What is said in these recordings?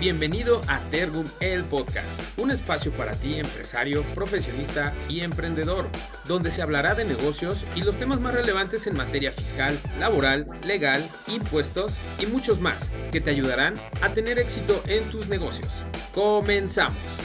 Bienvenido a Tergum el Podcast, un espacio para ti empresario, profesionista y emprendedor, donde se hablará de negocios y los temas más relevantes en materia fiscal, laboral, legal, impuestos y muchos más que te ayudarán a tener éxito en tus negocios. Comenzamos.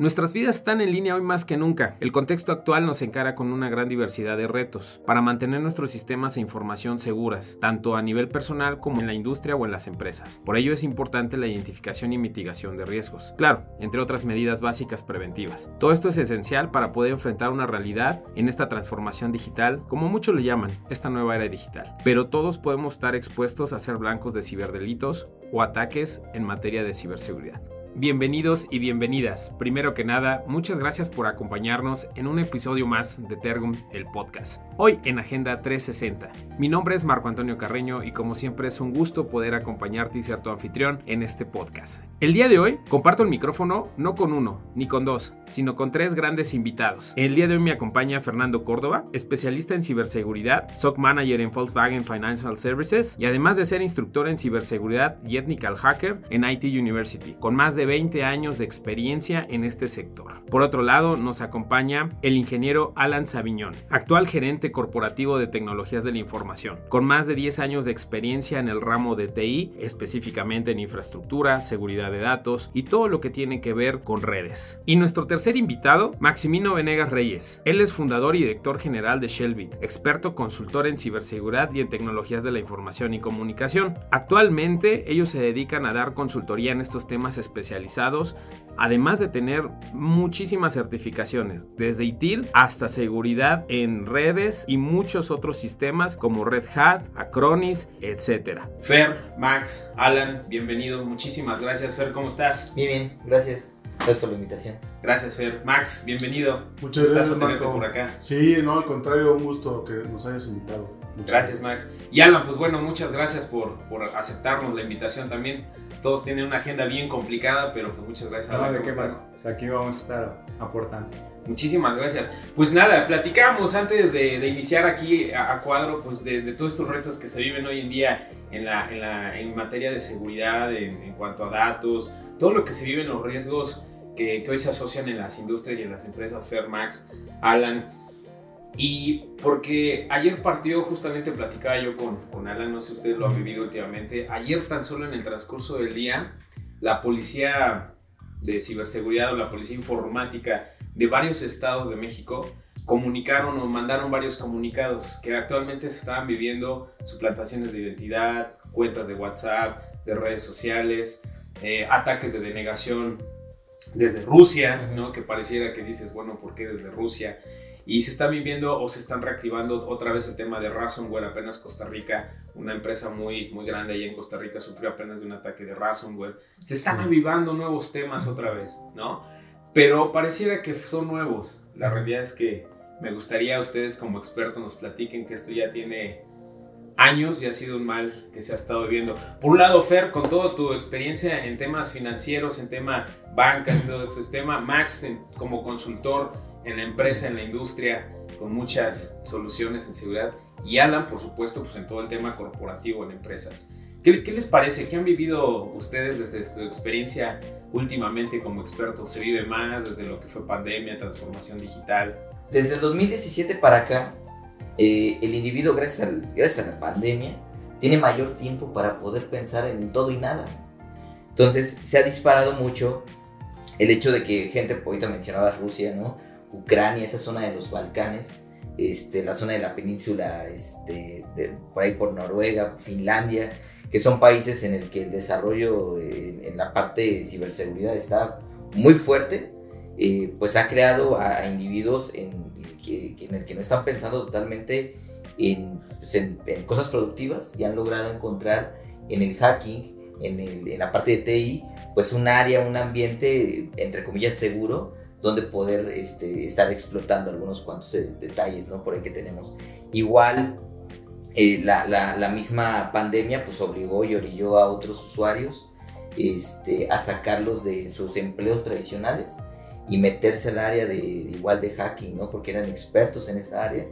Nuestras vidas están en línea hoy más que nunca. El contexto actual nos encara con una gran diversidad de retos para mantener nuestros sistemas e información seguras, tanto a nivel personal como en la industria o en las empresas. Por ello es importante la identificación y mitigación de riesgos. Claro, entre otras medidas básicas preventivas. Todo esto es esencial para poder enfrentar una realidad en esta transformación digital, como muchos le llaman, esta nueva era digital. Pero todos podemos estar expuestos a ser blancos de ciberdelitos o ataques en materia de ciberseguridad. Bienvenidos y bienvenidas. Primero que nada, muchas gracias por acompañarnos en un episodio más de Tergum, el podcast. Hoy en Agenda 360. Mi nombre es Marco Antonio Carreño y como siempre es un gusto poder acompañarte y ser tu anfitrión en este podcast. El día de hoy comparto el micrófono no con uno ni con dos, sino con tres grandes invitados. El día de hoy me acompaña Fernando Córdoba, especialista en ciberseguridad, SOC Manager en Volkswagen Financial Services y además de ser instructor en ciberseguridad y ethical hacker en IT University, con más de 20 años de experiencia en este sector. Por otro lado, nos acompaña el ingeniero Alan Saviñón, actual gerente corporativo de tecnologías de la información, con más de 10 años de experiencia en el ramo de TI, específicamente en infraestructura, seguridad de datos y todo lo que tiene que ver con redes. Y nuestro tercer invitado, Maximino Venegas Reyes. Él es fundador y director general de Shellbit, experto consultor en ciberseguridad y en tecnologías de la información y comunicación. Actualmente, ellos se dedican a dar consultoría en estos temas especializados, además de tener muchísimas certificaciones, desde ITIL hasta seguridad en redes y muchos otros sistemas como Red Hat, Acronis, etc. Fer, Max, Alan, bienvenidos, muchísimas gracias. Fer, ¿cómo estás? Bien, bien, gracias. Gracias por la invitación. Gracias, Fer. Max, bienvenido. Muchas gracias, por acá. Sí, no, al contrario, un gusto que nos hayas invitado. Gracias, Max. Y Alan, pues bueno, muchas gracias por, por aceptarnos la invitación también todos tienen una agenda bien complicada, pero pues muchas gracias. a ¿de qué estás? aquí vamos a estar aportando. Muchísimas gracias. Pues nada, platicamos antes de, iniciar aquí a, cuadro pues de, todos estos retos que se viven hoy en día en, la, en, la, en materia de seguridad, en, cuanto a datos, todo lo que se vive en los riesgos que, que hoy se asocian en las industrias y en las empresas Fairmax, Alan. Y porque ayer partió, justamente platicaba yo con, con Alan, no sé si ustedes lo han vivido últimamente, ayer tan solo en el transcurso del día, la policía de ciberseguridad o la policía informática de varios estados de México comunicaron o mandaron varios comunicados que actualmente se estaban viviendo suplantaciones de identidad, cuentas de WhatsApp, de redes sociales, eh, ataques de denegación desde Rusia, ¿no? Que pareciera que dices, bueno, ¿por qué desde Rusia? Y se está viviendo o se están reactivando otra vez el tema de ransomware. Apenas Costa Rica, una empresa muy, muy grande ahí en Costa Rica, sufrió apenas de un ataque de ransomware. Se están avivando nuevos temas otra vez, ¿no? Pero pareciera que son nuevos. La realidad es que me gustaría a ustedes como expertos nos platiquen que esto ya tiene años y ha sido un mal que se ha estado viviendo. Por un lado, Fer, con toda tu experiencia en temas financieros, en tema banca, en todo ese tema, Max como consultor, en la empresa, en la industria, con muchas soluciones en seguridad. Y Alan, por supuesto, pues en todo el tema corporativo en empresas. ¿Qué, ¿Qué, les parece? ¿Qué han vivido ustedes desde su experiencia últimamente como expertos? ¿Se vive más desde lo que fue pandemia, transformación digital? Desde el 2017 para acá, eh, el individuo, gracias, gracias a la pandemia, tiene mayor tiempo para poder pensar en todo y nada. Entonces, se ha disparado mucho el hecho de que gente, ahorita mencionaba Rusia, ¿no? Ucrania, esa zona de los Balcanes, este, la zona de la península, este, por ahí por Noruega, Finlandia, que son países en el que el desarrollo en, la parte de ciberseguridad está muy fuerte, eh, pues ha creado a, individuos en, en, el que no están pensando totalmente pues, en, cosas productivas y han logrado encontrar en el hacking, en, en la parte de TI, pues un área, un ambiente, entre comillas, seguro, donde poder este, estar explotando algunos cuantos eh, detalles, ¿no? Por ahí que tenemos. Igual, eh, la, misma pandemia pues obligó y orilló a otros usuarios este, a sacarlos de sus empleos tradicionales y meterse al área de, igual de hacking, ¿no? Porque eran expertos en esa área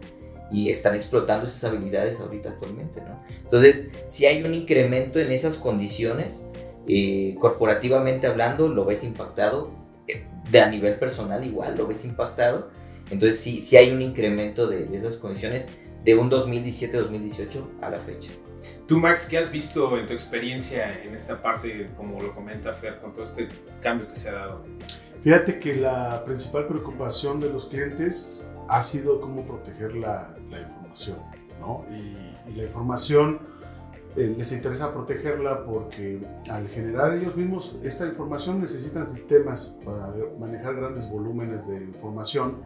y están explotando esas habilidades ahorita actualmente, ¿no? Entonces, si hay un incremento en esas condiciones, eh, corporativamente hablando, lo ves impactado, de a nivel personal igual, lo ves impactado, entonces sí, sí hay un incremento de, de esas condiciones de un 2017-2018 a la fecha. Tú, Max, ¿qué has visto en tu experiencia en esta parte, como lo comenta Fer, con todo este cambio que se ha dado? Fíjate que la principal preocupación de los clientes ha sido cómo proteger la, la información, ¿no? Y, y la información eh, les interesa protegerla porque al generar ellos mismos esta información necesitan sistemas para manejar grandes volúmenes de información,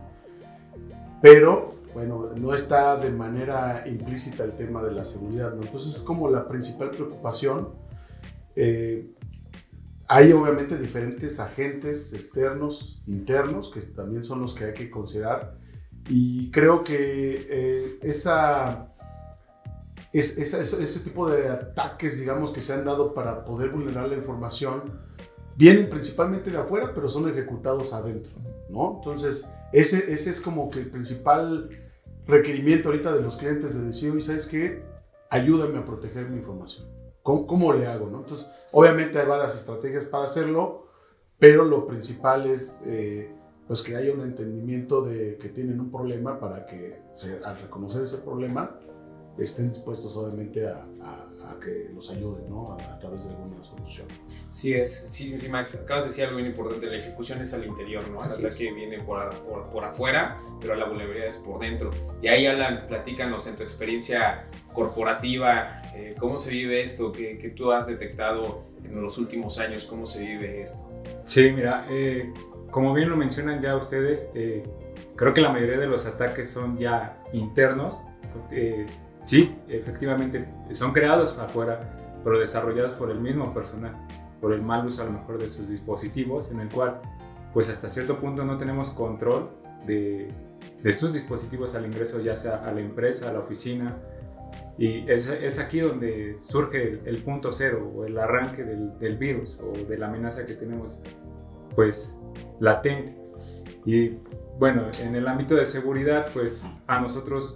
pero bueno, no está de manera implícita el tema de la seguridad, ¿no? Entonces es como la principal preocupación. Eh, hay obviamente diferentes agentes externos, internos, que también son los que hay que considerar. Y creo que eh, esa, es, ese tipo de ataques, digamos, que se han dado para poder vulnerar la información, vienen principalmente de afuera, pero son ejecutados adentro, ¿no? Entonces, ese, ese es como que el principal requerimiento ahorita de los clientes de decir, ¿sabes qué? Ayúdame a proteger mi información. ¿Cómo, cómo le hago? ¿no? Entonces, obviamente hay varias estrategias para hacerlo, pero lo principal es eh, pues que haya un entendimiento de que tienen un problema para que se, al reconocer ese problema estén dispuestos obviamente a, a, a que los ayuden ¿no? a, a, través de alguna solución. Sí, es, sí, sí, Max, acabas de decir algo bien importante, la ejecución es al interior, ¿no? El Así ataque viene por, por, por, afuera, pero la vulnerabilidad es por dentro. Y ahí, Alan, platícanos en tu experiencia corporativa, eh, ¿cómo se vive esto que, que, tú has detectado en los últimos años? ¿Cómo se vive esto? Sí, mira, eh, como bien lo mencionan ya ustedes, eh, creo que la mayoría de los ataques son ya internos. Sí, efectivamente, son creados afuera, pero desarrollados por el mismo personal, por el mal uso a lo mejor de sus dispositivos, en el cual, pues hasta cierto punto no tenemos control de, de sus dispositivos al ingreso, ya sea a la empresa, a la oficina. Y es, es aquí donde surge el, el, punto cero o el arranque del, del virus o de la amenaza que tenemos, pues, latente. Y bueno, en el ámbito de seguridad, pues a nosotros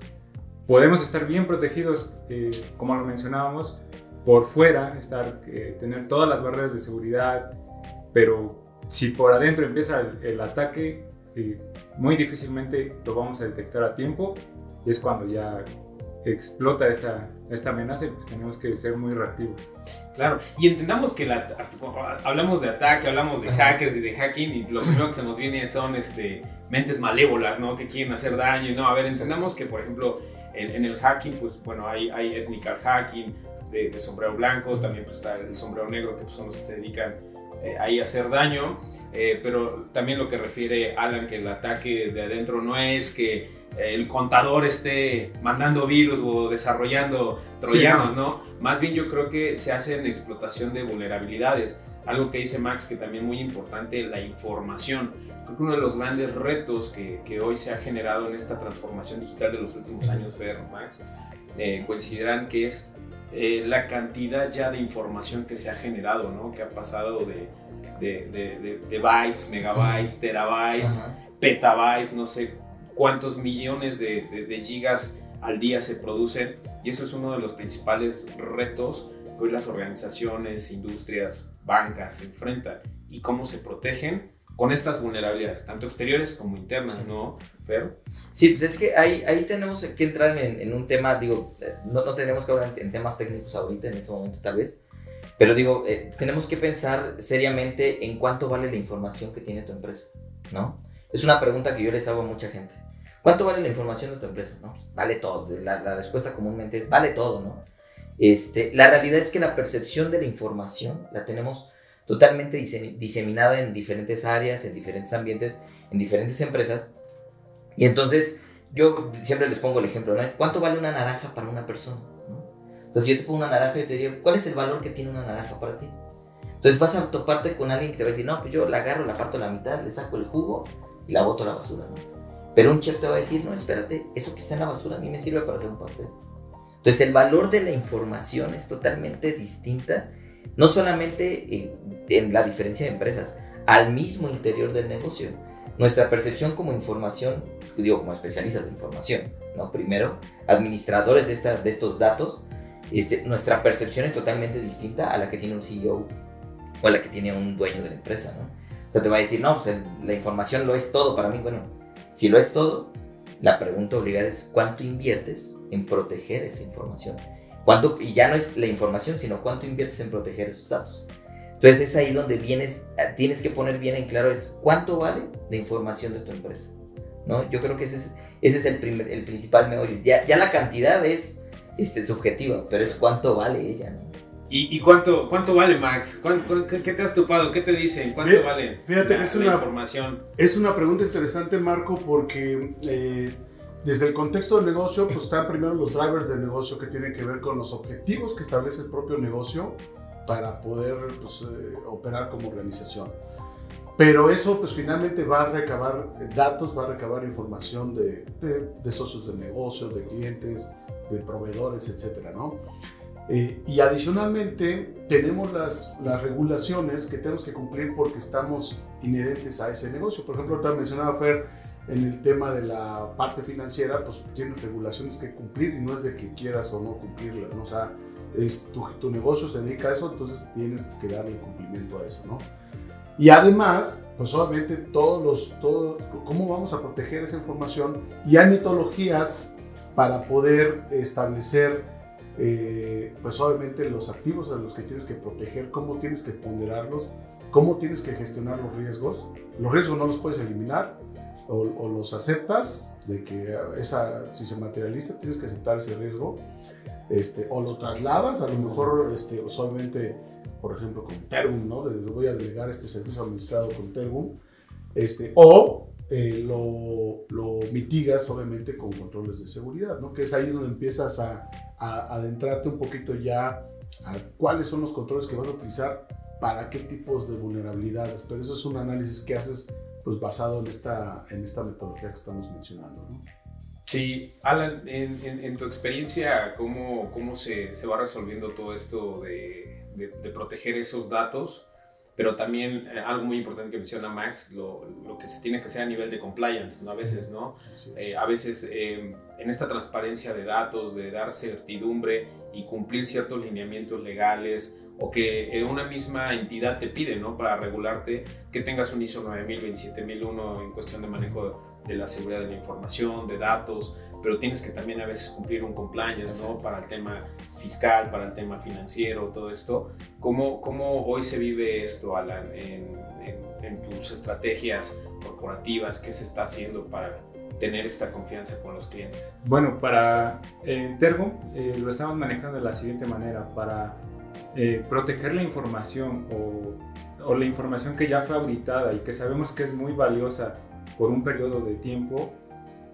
podemos estar bien protegidos, eh, como lo mencionábamos, por fuera, estar, eh, tener todas las barreras de seguridad, pero si por adentro empieza el, el ataque, eh, muy difícilmente lo vamos a detectar a tiempo y es cuando ya explota esta, esta amenaza y pues tenemos que ser muy reactivos. Claro, y entendamos que la, hablamos de ataque, hablamos de hackers y de hacking y lo primero que se nos viene son este, mentes malévolas, ¿no? Que quieren hacer daño. No, a ver, entendamos que, por ejemplo, en, en, el hacking, pues bueno, hay, hay etnical hacking de, de, sombrero blanco, también pues está el sombrero negro, que pues, son los que se dedican eh, ahí a hacer daño, eh, pero también lo que refiere Alan, que el ataque de adentro no es que el contador esté mandando virus o desarrollando troyanos, sí, no. ¿no? Más bien yo creo que se hace en explotación de vulnerabilidades. Algo que dice Max, que también muy importante, la información. Creo que uno de los grandes retos que, que hoy se ha generado en esta transformación digital de los últimos años, Fer, Max, eh, coincidirán que es eh, la cantidad ya de información que se ha generado, ¿no? Que ha pasado de, de, de, de bytes, megabytes, terabytes, Ajá. petabytes, no sé cuántos millones de gigas al día se producen. Y eso es uno de los principales retos que hoy las organizaciones, industrias, bancas se enfrentan. Y cómo se protegen con estas vulnerabilidades, tanto exteriores como internas, ¿no, Fer? Sí, pues es que ahí, ahí tenemos que entrar en, en un tema, digo, no, no, tenemos que hablar en, temas técnicos ahorita, en este momento tal vez, pero digo, eh, tenemos que pensar seriamente en cuánto vale la información que tiene tu empresa, ¿no? Es una pregunta que yo les hago a mucha gente. ¿Cuánto vale la información de tu empresa? No, pues vale todo. La, la respuesta comúnmente es, vale todo, ¿no? Este, la realidad es que la percepción de la información la tenemos totalmente diseminada en diferentes áreas, en diferentes ambientes, en diferentes empresas. Y entonces yo siempre les pongo el ejemplo, ¿no? ¿Cuánto vale una naranja para una persona? ¿no? Entonces yo te pongo una naranja y te digo, ¿cuál es el valor que tiene una naranja para ti? Entonces vas a toparte con alguien que te va a decir, no, pues yo la agarro, la parto a la mitad, le saco el jugo y la boto a la basura, ¿no? Pero un chef te va a decir, no, espérate, eso que está en la basura a mí me sirve para hacer un pastel. Entonces el valor de la información es totalmente distinta no solamente en la diferencia de empresas, al mismo interior del negocio. nuestra percepción como información, digo, como especialistas de información, ¿no? Primero, administradores de, esta, de estos datos, este, nuestra percepción es totalmente distinta a la que tiene un CEO o a la que tiene un dueño de la empresa, ¿no? O sea, te va a decir, no, pues la información lo es todo para mí. Bueno, si lo es todo, la pregunta obligada es, ¿cuánto inviertes en proteger esa información? ¿Cuánto, y ya no es la información, sino cuánto inviertes en proteger esos datos. Entonces es ahí donde vienes, tienes que poner bien en claro es cuánto vale la información de tu empresa. ¿no? Yo creo que ese es, ese es el, primer, el principal meollo. Ya, ya la cantidad es este, subjetiva, pero es cuánto vale ella. ¿no? ¿Y, y cuánto, cuánto vale, Max? qué, te has topado? ¿Qué te dicen? ¿Cuánto vale fíjate es una, información? Es una pregunta interesante, Marco, porque eh, desde el contexto del negocio, pues están primero los drivers del negocio que tienen que ver con los objetivos que establece el propio negocio para poder pues, eh, operar como organización. Pero eso pues finalmente va a recabar datos, va a recabar información de, de, socios de negocio, de clientes, de proveedores, etcétera, ¿no? Eh, y adicionalmente tenemos las, las regulaciones que tenemos que cumplir porque estamos inherentes a ese negocio. Por ejemplo, te mencionaba Fer en el tema de la parte financiera, pues tienes regulaciones que cumplir y no es de que quieras o no cumplirlas, ¿no? O sea, es, tu, tu, negocio se dedica a eso, entonces tienes que darle cumplimiento a eso, ¿no? Y además, pues obviamente todos los, todo, cómo vamos a proteger esa información y hay metodologías para poder establecer, eh, pues obviamente los activos a los que tienes que proteger, cómo tienes que ponderarlos, cómo tienes que gestionar los riesgos. Los riesgos no los puedes eliminar o, o los aceptas, de que esa, si se materializa, tienes que aceptar ese riesgo este, o lo trasladas, a lo mejor este, por ejemplo, con Tergum, ¿no? Voy a delegar este servicio administrado con Tergum, este, o eh, lo, lo, mitigas obviamente con controles de seguridad, ¿no? Que es ahí donde empiezas a, a, adentrarte un poquito ya a cuáles son los controles que vas a utilizar para qué tipos de vulnerabilidades, pero eso es un análisis que haces pues basado en esta, en esta metodología que estamos mencionando. Sí, Alan, en, tu experiencia, ¿cómo, cómo se, se, va resolviendo todo esto de, de, proteger esos datos? Pero también eh, algo muy importante que menciona Max, lo, lo, que se tiene que hacer a nivel de compliance, ¿no? A veces, ¿no? Eh, a veces eh, en esta transparencia de datos, de dar certidumbre y cumplir ciertos lineamientos legales o que una misma entidad te pide, ¿no? Para regularte que tengas un ISO 9000, 27001 en cuestión de manejo de la seguridad de la información, de datos, pero tienes que también a veces cumplir un compliance, ¿no? Para el tema fiscal, para el tema financiero, todo esto. ¿Cómo, cómo hoy se vive esto, Alan, en, en, tus estrategias corporativas? ¿Qué se está haciendo para tener esta confianza con los clientes? Bueno, para eh, Tergo eh, lo estamos manejando de la siguiente manera, para eh, proteger la información o, o, la información que ya fue auditada y que sabemos que es muy valiosa por un periodo de tiempo,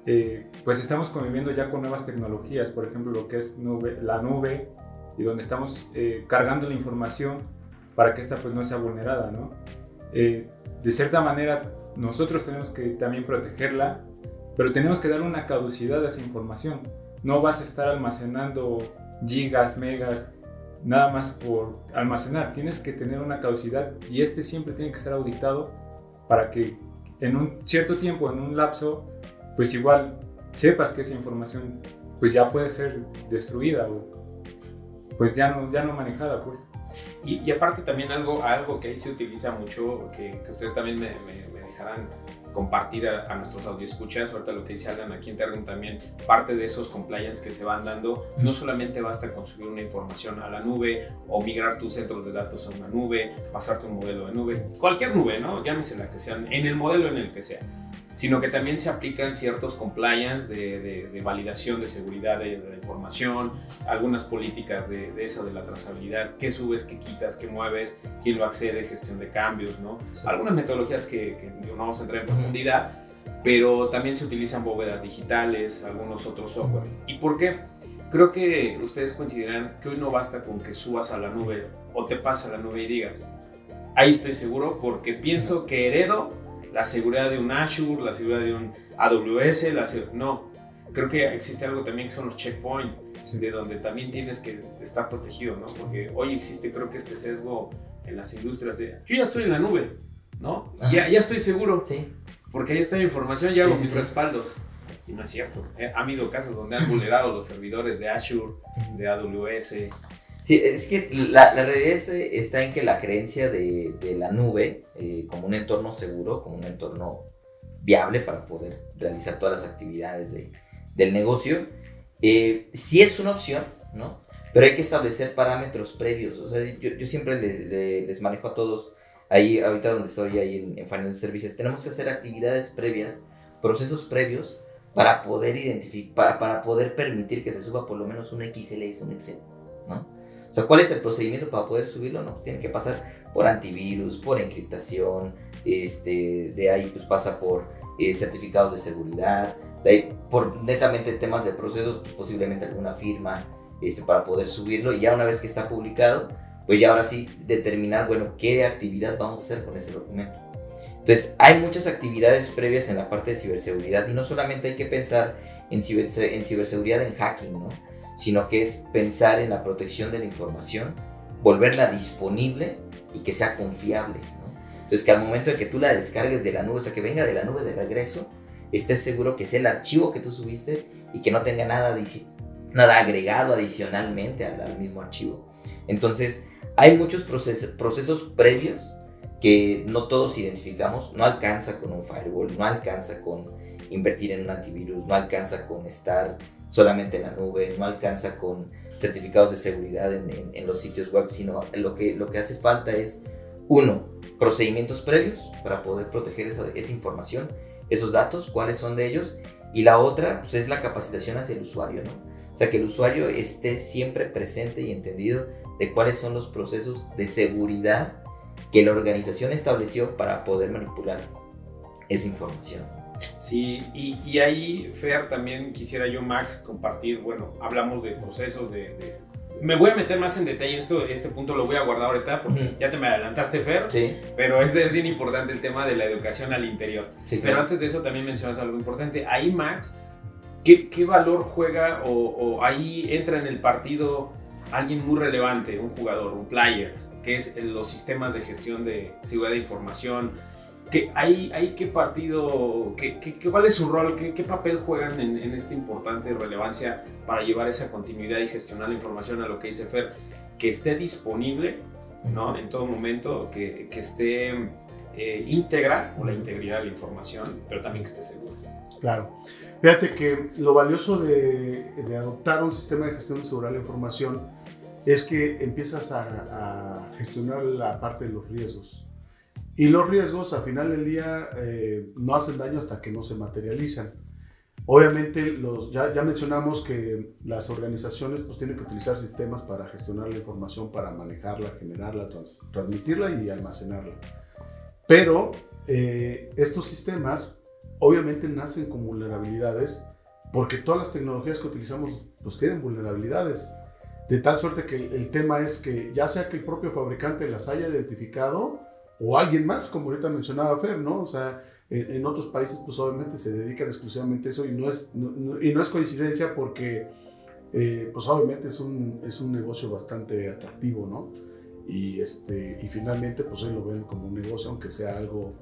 eh, pues estamos conviviendo ya con nuevas tecnologías, por ejemplo, lo que es nube, la nube, y donde estamos eh, cargando la información para que esta pues no sea vulnerada, ¿no? Eh, de cierta manera, nosotros tenemos que también protegerla, pero tenemos que dar una caducidad a esa información. No vas a estar almacenando gigas, megas, nada más por almacenar. Tienes que tener una caducidad y este siempre tiene que estar auditado para que en un cierto tiempo, en un lapso, pues igual sepas que esa información pues ya puede ser destruida o pues ya no, ya no manejada pues. Y, aparte también algo, algo que ahí se utiliza mucho, que, que ustedes también me dejarán compartir a, a, nuestros escuchas ahorita lo que dice Alan aquí en Tergum también, parte de esos compliance que se van dando, no solamente basta con subir una información a la nube o migrar tus centros de datos a una nube, pasarte un modelo de nube, cualquier nube, ¿no? Llámese la que sea, en el modelo en el que sea sino que también se aplican ciertos compliance de, de, validación de seguridad de, de, la información, algunas políticas de, eso, de la trazabilidad, qué subes, qué quitas, qué mueves, quién lo accede, gestión de cambios, ¿no? Sí. Algunas metodologías que, que, no vamos a entrar en profundidad, pero también se utilizan bóvedas digitales, algunos otros software. ¿Y por qué? Creo que ustedes consideran que hoy no basta con que subas a la nube o te pasas a la nube y digas, ahí estoy seguro porque pienso que heredo la seguridad de un Azure, la seguridad de un AWS, la no. Creo que existe algo también que son los checkpoints, sí. de donde también tienes que estar protegido, ¿no? Porque hoy existe creo que este sesgo en las industrias de, yo ya estoy en la nube, ¿no? Ya, ya estoy seguro. Sí. porque ahí está mi información, ya hago Sí, sí, mis respaldos. Y no es cierto. Eh, ha habido casos donde han vulnerado los servidores de Azure, de AWS. Sí, es que la, la realidad es, eh, está en que la creencia de, de la nube eh, como un entorno seguro, como un entorno viable para poder realizar todas las actividades de- del negocio, eh, sí es una opción, ¿no? Pero hay que establecer parámetros previos. O sea, yo, yo siempre les, le- les manejo a todos, ahí ahorita donde estoy, ahí en, en Financial Services, tenemos que hacer actividades previas, procesos previos, para poder identificar, para, para poder permitir que se suba por lo menos un XLS, un Excel, ¿no? O sea, ¿cuál es el procedimiento para poder subirlo? No, tiene que pasar por antivirus, por encriptación, este, de ahí pues pasa por eh, certificados de seguridad, de ahí por netamente temas de procesos, pues, posiblemente alguna firma, este, para poder subirlo y ya una vez que está publicado, pues ya ahora sí determinar, bueno, qué actividad vamos a hacer con ese documento. Entonces, hay muchas actividades previas en la parte de ciberseguridad y no solamente hay que pensar en, en ciberseguridad en hacking, ¿no? Sino que es pensar en la protección de la información, volverla disponible y que sea confiable. ¿no? Entonces, que al momento de que tú la descargues de la nube, o sea, que venga de la nube de regreso, estés seguro que es el archivo que tú subiste y que no tenga nada, nada agregado adicionalmente al, al mismo archivo. Entonces, hay muchos procesos, procesos previos que no todos identificamos, no alcanza con un firewall, no alcanza con invertir en un antivirus, no alcanza con estar solamente en la nube, no alcanza con certificados de seguridad en, los sitios web, sino lo que, lo que hace falta es, uno, procedimientos previos para poder proteger esa, esa información, esos datos, cuáles son de ellos, y la otra pues, es la capacitación hacia el usuario, ¿no? O sea, que el usuario esté siempre presente y entendido de cuáles son los procesos de seguridad que la organización estableció para poder manipular esa información. Sí, y, y ahí, Fer, también quisiera yo, Max, compartir, bueno, hablamos de procesos, de... de- Me voy a meter más en detalle en esto, este punto lo voy a guardar ahorita porque Ujú. ya te me adelantaste, Fer, Sí, pero es, es bien importante el tema de la educación al interior. sí, Pero claro. antes de eso también mencionas algo importante. Ahí, Max, ¿qué, qué valor juega o, o ahí entra en el partido alguien muy relevante, un jugador, un player, que es los sistemas de gestión de seguridad de información? ¿Qué, ahí, ahí qué partido, qué, qué- qué- cuál es su rol, qué, qué papel juegan en, en esta importante relevancia para llevar esa continuidad y gestionar la información a lo que dice Fer? Que esté disponible ¿no? En todo momento, que, que esté eh, íntegra o la integridad de la información, pero también que esté seguro. Claro. Fíjate que lo valioso de, de adoptar un sistema de gestión de seguridad de la información es que empiezas a, a gestionar la parte de los riesgos. Y los riesgos, al final del día, eh, no hacen daño hasta que no se materializan. Obviamente, los, ya, ya mencionamos que las organizaciones pues, tienen que utilizar sistemas para gestionar la información, para manejarla, generarla, trans- transmitirla y almacenarla. Pero eh, estos sistemas obviamente nacen con vulnerabilidades porque todas las tecnologías que utilizamos pues tienen vulnerabilidades. De tal suerte que el, el tema es que ya sea que el propio fabricante las haya identificado o alguien más, como ahorita mencionaba Fer, ¿no? O sea, en, en otros países pues obviamente se dedican exclusivamente a eso y no es, no- no- y no es coincidencia porque eh, pues obviamente es un, es un negocio bastante atractivo, ¿no? Y, este, y finalmente pues hoy lo ven como un negocio, aunque sea algo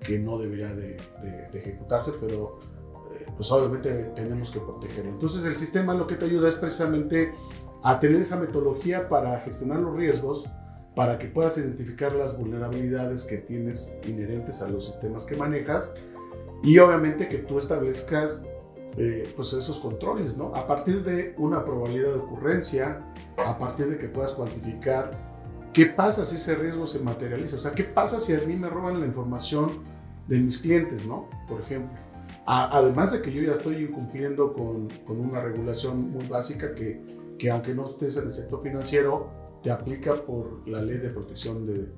que no debería de, de- de ejecutarse, pero eh, pues obviamente tenemos que protegerlo. Entonces el sistema lo que te ayuda es precisamente a tener esa metodología para gestionar los riesgos, para que puedas identificar las vulnerabilidades que tienes inherentes a los sistemas que manejas y obviamente que tú establezcas eh, pues esos controles, ¿no? A partir de una probabilidad de ocurrencia, a partir de que puedas cuantificar qué pasa si ese riesgo se materializa, o sea, qué pasa si a mí me roban la información de mis clientes, ¿no? Por ejemplo. A- además de que yo ya estoy incumpliendo con, con una regulación muy básica que, que aunque no estés en el sector financiero, te aplica por la ley de protección de,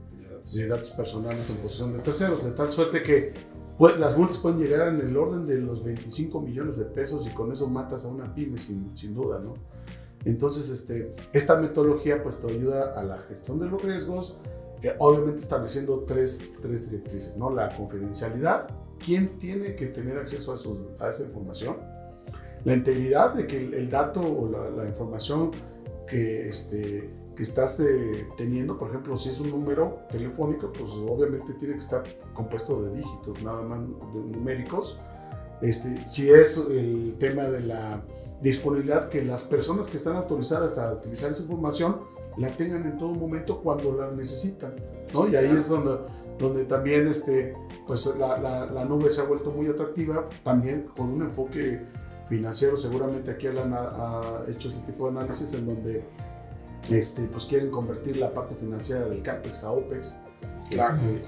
de datos personales en posesión de terceros, de tal suerte que pues, las multas pueden llegar en el orden de los 25 millones de pesos y con eso matas a una pyme sin, sin duda, ¿no? Entonces, este, esta metodología pues te ayuda a la gestión de los riesgos, eh, obviamente estableciendo tres, tres directrices, ¿no? La confidencialidad, quién tiene que tener acceso a, esos- a esa información, la integridad de que el, el dato o la, la información que, este, que estás eh, teniendo, por ejemplo, si es un número telefónico, pues obviamente tiene que estar compuesto de dígitos, nada más de numéricos. Este, si es el tema de la disponibilidad, que las personas que están autorizadas a utilizar esa información la tengan en todo momento cuando la necesitan, ¿no? y ahí es donde, donde también este, pues la, la, la, nube se ha vuelto muy atractiva, también con un enfoque financiero, seguramente aquí Alan ha, ha hecho este tipo de análisis en donde este, pues quieren convertir la parte financiera del CAPEX a OPEX. Este,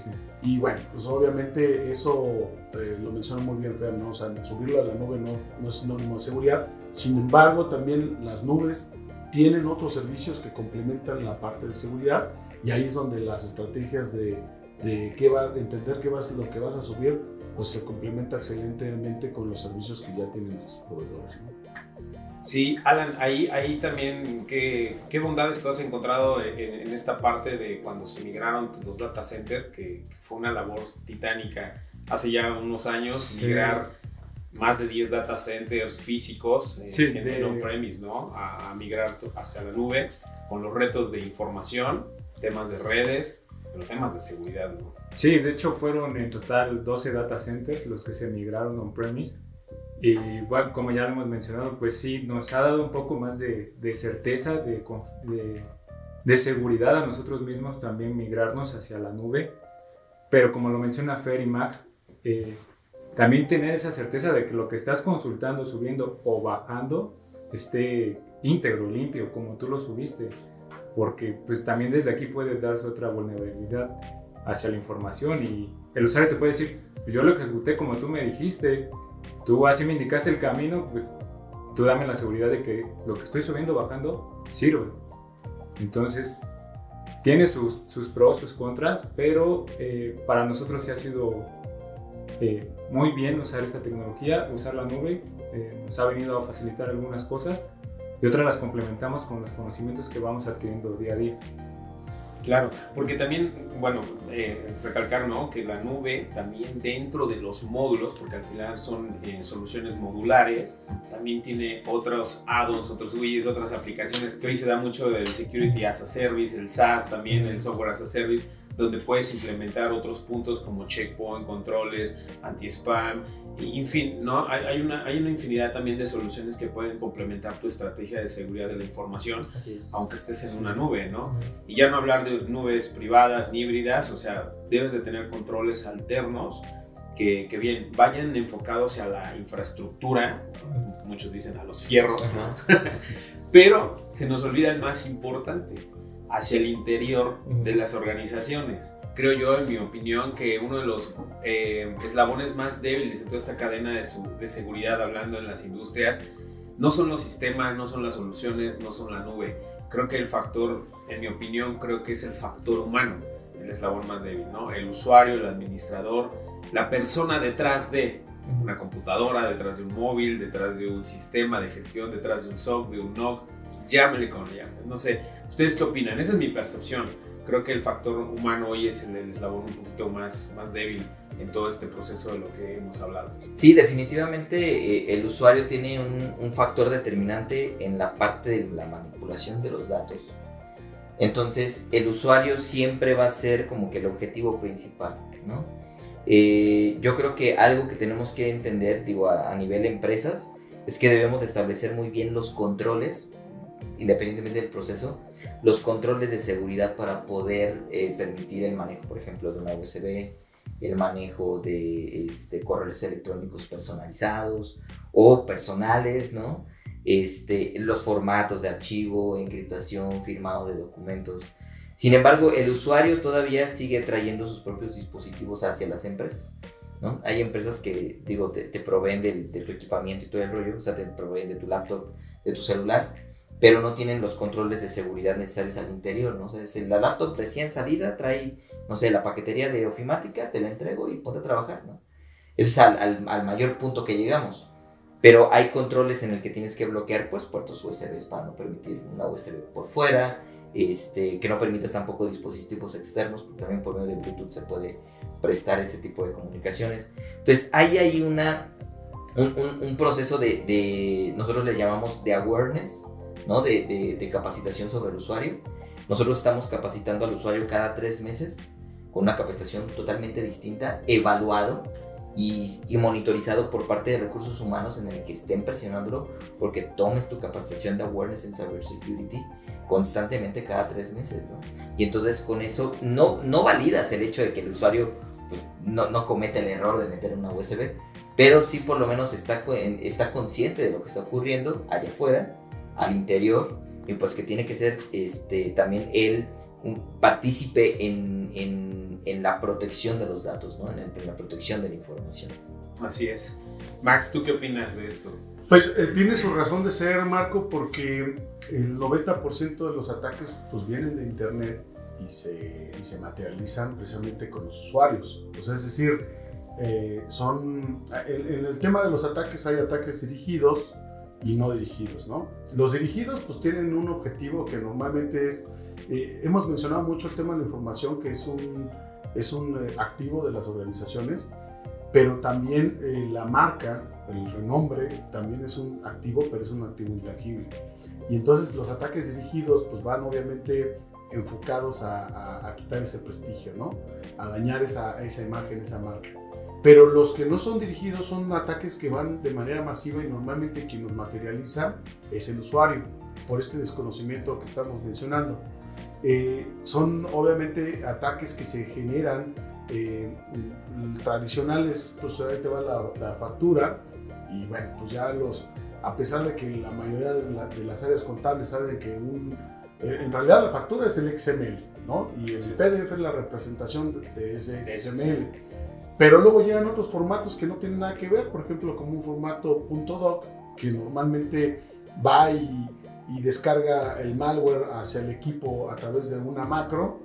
y bueno, pues obviamente eso eh, lo menciona muy bien Fer, ¿no? O sea, subirlo a la nube no, no es sinónimo de seguridad. Sin embargo, también las nubes tienen otros servicios que complementan la parte de seguridad y ahí es donde las estrategias de, de qué va, de entender qué vas, lo que vas a subir, pues se complementa excelentemente con los servicios que ya tienen nuestros proveedores. ¿no? Sí, Alan, ahí, ahí también, ¿qué, qué bondades tú has encontrado en, en, esta parte de cuando se migraron los data centers, que, que, fue una labor titánica hace ya unos años, sí. migrar más de 10 data centers físicos en, sí, en de... on-premise, ¿no? A, a, migrar hacia la nube con los retos de información, temas de redes, pero temas de seguridad, ¿no? Sí, de hecho fueron en total 12 data centers los que se migraron on-premise y bueno, como ya lo hemos mencionado, pues sí, nos ha dado un poco más de, de certeza, de, de, de, seguridad a nosotros mismos también migrarnos hacia la nube. Pero como lo menciona Fer y Max, eh, también tener esa certeza de que lo que estás consultando, subiendo o bajando esté íntegro, limpio, como tú lo subiste. Porque pues también desde aquí puede darse otra vulnerabilidad hacia la información y el usuario te puede decir, pues yo lo ejecuté como tú me dijiste, tú así me indicaste el camino, pues tú dame la seguridad de que lo que estoy subiendo, bajando, sirve. Entonces, tiene sus, sus pros, sus contras, pero eh, para nosotros sí ha sido eh, muy bien usar esta tecnología, usar la nube, eh, nos ha venido a facilitar algunas cosas y otras las complementamos con los conocimientos que vamos adquiriendo día a día. Claro, porque también, bueno, eh, recalcar, ¿no? Que la nube también dentro de los módulos, porque al final son eh, soluciones modulares, también tiene otros add-ons, otros widgets, otras aplicaciones, que hoy se da mucho el Security as a Service, el SaaS también, el Software as a Service, donde puedes implementar otros puntos como checkpoint, controles, anti-spam, en fin, ¿no? Hay, hay, una, hay una infinidad también de soluciones que pueden complementar tu estrategia de seguridad de la información, aunque estés en una nube, ¿no? Y ya no hablar de nubes privadas ni híbridas, o sea, debes de tener controles alternos que, que bien vayan enfocados a la infraestructura, muchos dicen a los fierros, ¿no? Pero se nos olvida el más importante, hacia el interior de las organizaciones creo yo, en mi opinión, que uno de los eh, eslabones más débiles en toda esta cadena de, su, de, seguridad, hablando en las industrias, no son los sistemas, no son las soluciones, no son la nube. Creo que el factor, en mi opinión, creo que es el factor humano, el eslabón más débil, ¿no? El usuario, el administrador, la persona detrás de una computadora, detrás de un móvil, detrás de un sistema de gestión, detrás de un SOC, de un NOC, llámele como llamen. No sé, ¿ustedes qué opinan? Esa es mi percepción creo que el factor humano hoy es el, el, eslabón un poquito más, más débil en todo este proceso de lo que hemos hablado. Sí, definitivamente eh, el usuario tiene un, factor determinante en la parte de la manipulación de los datos. Entonces, el usuario siempre va a ser como que el objetivo principal, ¿no? Eh, yo creo que algo que tenemos que entender, digo, a, a nivel empresas, es que debemos establecer muy bien los controles independientemente del proceso, los controles de seguridad para poder eh, permitir el manejo, por ejemplo, de una USB, el manejo de este, correos electrónicos personalizados o personales, ¿no? Este, los formatos de archivo, encriptación, firmado de documentos. Sin embargo, el usuario todavía sigue trayendo sus propios dispositivos hacia las empresas. ¿no? Hay empresas que, digo, te, te proveen de, de, tu equipamiento y todo el rollo, o sea, te proveen de tu laptop, de tu celular, pero no tienen los controles de seguridad necesarios al interior, ¿no? O sea, la laptop recién salida trae, no sé, la paquetería de ofimática, te la entrego y ponte a trabajar, ¿no? Ese es al, al, al, mayor punto que llegamos. Pero hay controles en el que tienes que bloquear, pues, puertos USB para no permitir una USB por fuera, este, que no permitas tampoco dispositivos externos, porque también por medio de Bluetooth se puede prestar este tipo de comunicaciones. Entonces, hay ahí una, un, un, un proceso de, de, nosotros le llamamos de awareness, ¿no? de, de, de, capacitación sobre el usuario, Nosotros estamos capacitando al usuario cada tres meses con una capacitación totalmente distinta, evaluado y, y, monitorizado por parte de recursos humanos en el que estén presionándolo porque tomes tu capacitación de awareness en cybersecurity constantemente cada tres meses. Y entonces con eso no, no validas el hecho de que el usuario pues, no, no cometa el error de meter una USB, pero sí por lo menos está, está consciente de lo que está ocurriendo allá afuera, al interior, y pues que tiene que ser este, también él un partícipe en, en, en, la protección de los datos, ¿no? en, en la protección de la información. Así es. Max, ¿tú qué opinas de esto? Pues eh, tiene su razón de ser, Marco, porque el 90% de los ataques pues, vienen de Internet y se, y se materializan precisamente con los usuarios. O sea, es decir, eh, son. En, el tema de los ataques hay ataques dirigidos y no dirigidos, ¿no? Los dirigidos pues tienen un objetivo que normalmente es. Eh, hemos mencionado mucho el tema de la información, que es un, es un activo de las organizaciones, pero también la marca el renombre también es un activo, pero es un activo intangible. Y entonces los ataques dirigidos pues van obviamente enfocados a, a, quitar ese prestigio, ¿no? A dañar esa, esa imagen, esa marca. Pero los que no son dirigidos son ataques que van de manera masiva y normalmente quien los materializa es el usuario, por este desconocimiento que estamos mencionando. Eh, son obviamente ataques que se generan eh, tradicionales, pues ahí te va la, la factura, y bueno, pues ya los, a pesar de que la mayoría de, las áreas contables saben que un, eh, en realidad la factura es el XML, ¿no? Y el PDF es la representación de ese XML. Pero luego llegan otros formatos que no tienen nada que ver, por ejemplo, como un formato .doc, que normalmente va y, y descarga el malware hacia el equipo a través de una macro.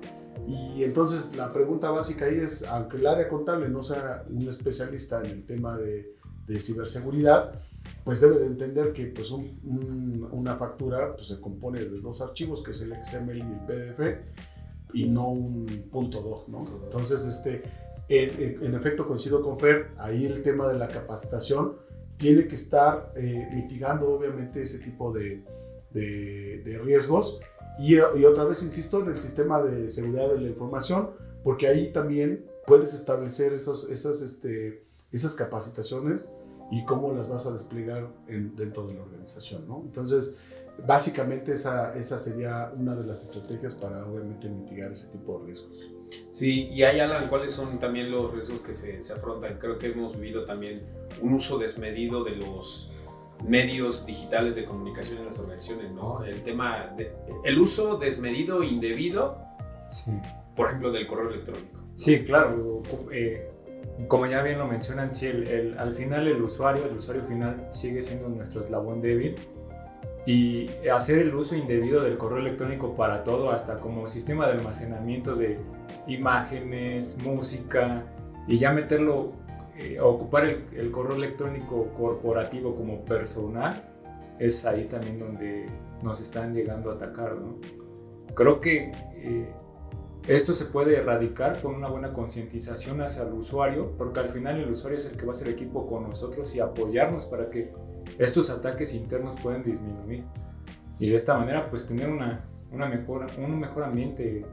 Y entonces la pregunta básica ahí es, aunque el área contable no sea un especialista en el tema de, de ciberseguridad, pues debe de entender que pues una factura pues, se compone de dos archivos, que es el XML y el PDF, y no un punto .doc, ¿no? Entonces, este, en, efecto coincido con Fer, ahí el tema de la capacitación tiene que estar eh, mitigando obviamente ese tipo de, de, riesgos. Y, y, otra vez insisto en el sistema de seguridad de la información, porque ahí también puedes establecer esos este, esas capacitaciones y cómo las vas a desplegar dentro de la organización, ¿no? Entonces, básicamente esa, esa sería una de las estrategias para obviamente mitigar ese tipo de riesgos. Sí, y hay, Alan, ¿cuáles son también los riesgos que se, se afrontan? Creo que hemos vivido también un uso desmedido de los medios digitales de comunicación en las organizaciones, ¿no? El tema, de, el uso desmedido, indebido, sí. por ejemplo, del correo electrónico. Sí, claro. Eh, como ya bien lo mencionan, sí, el, al final el usuario, el usuario final sigue siendo nuestro eslabón débil y hacer el uso indebido del correo electrónico para todo, hasta como sistema de almacenamiento de imágenes, música y ya meterlo, eh, ocupar el, correo electrónico corporativo como personal, es ahí también donde nos están llegando a atacar. ¿no? Creo que eh, esto se puede erradicar con una buena concientización hacia el usuario, porque al final el usuario es el que va a ser equipo con nosotros y apoyarnos para que estos ataques internos puedan disminuir. Y de esta manera, pues tener una, una mejor, un mejor ambiente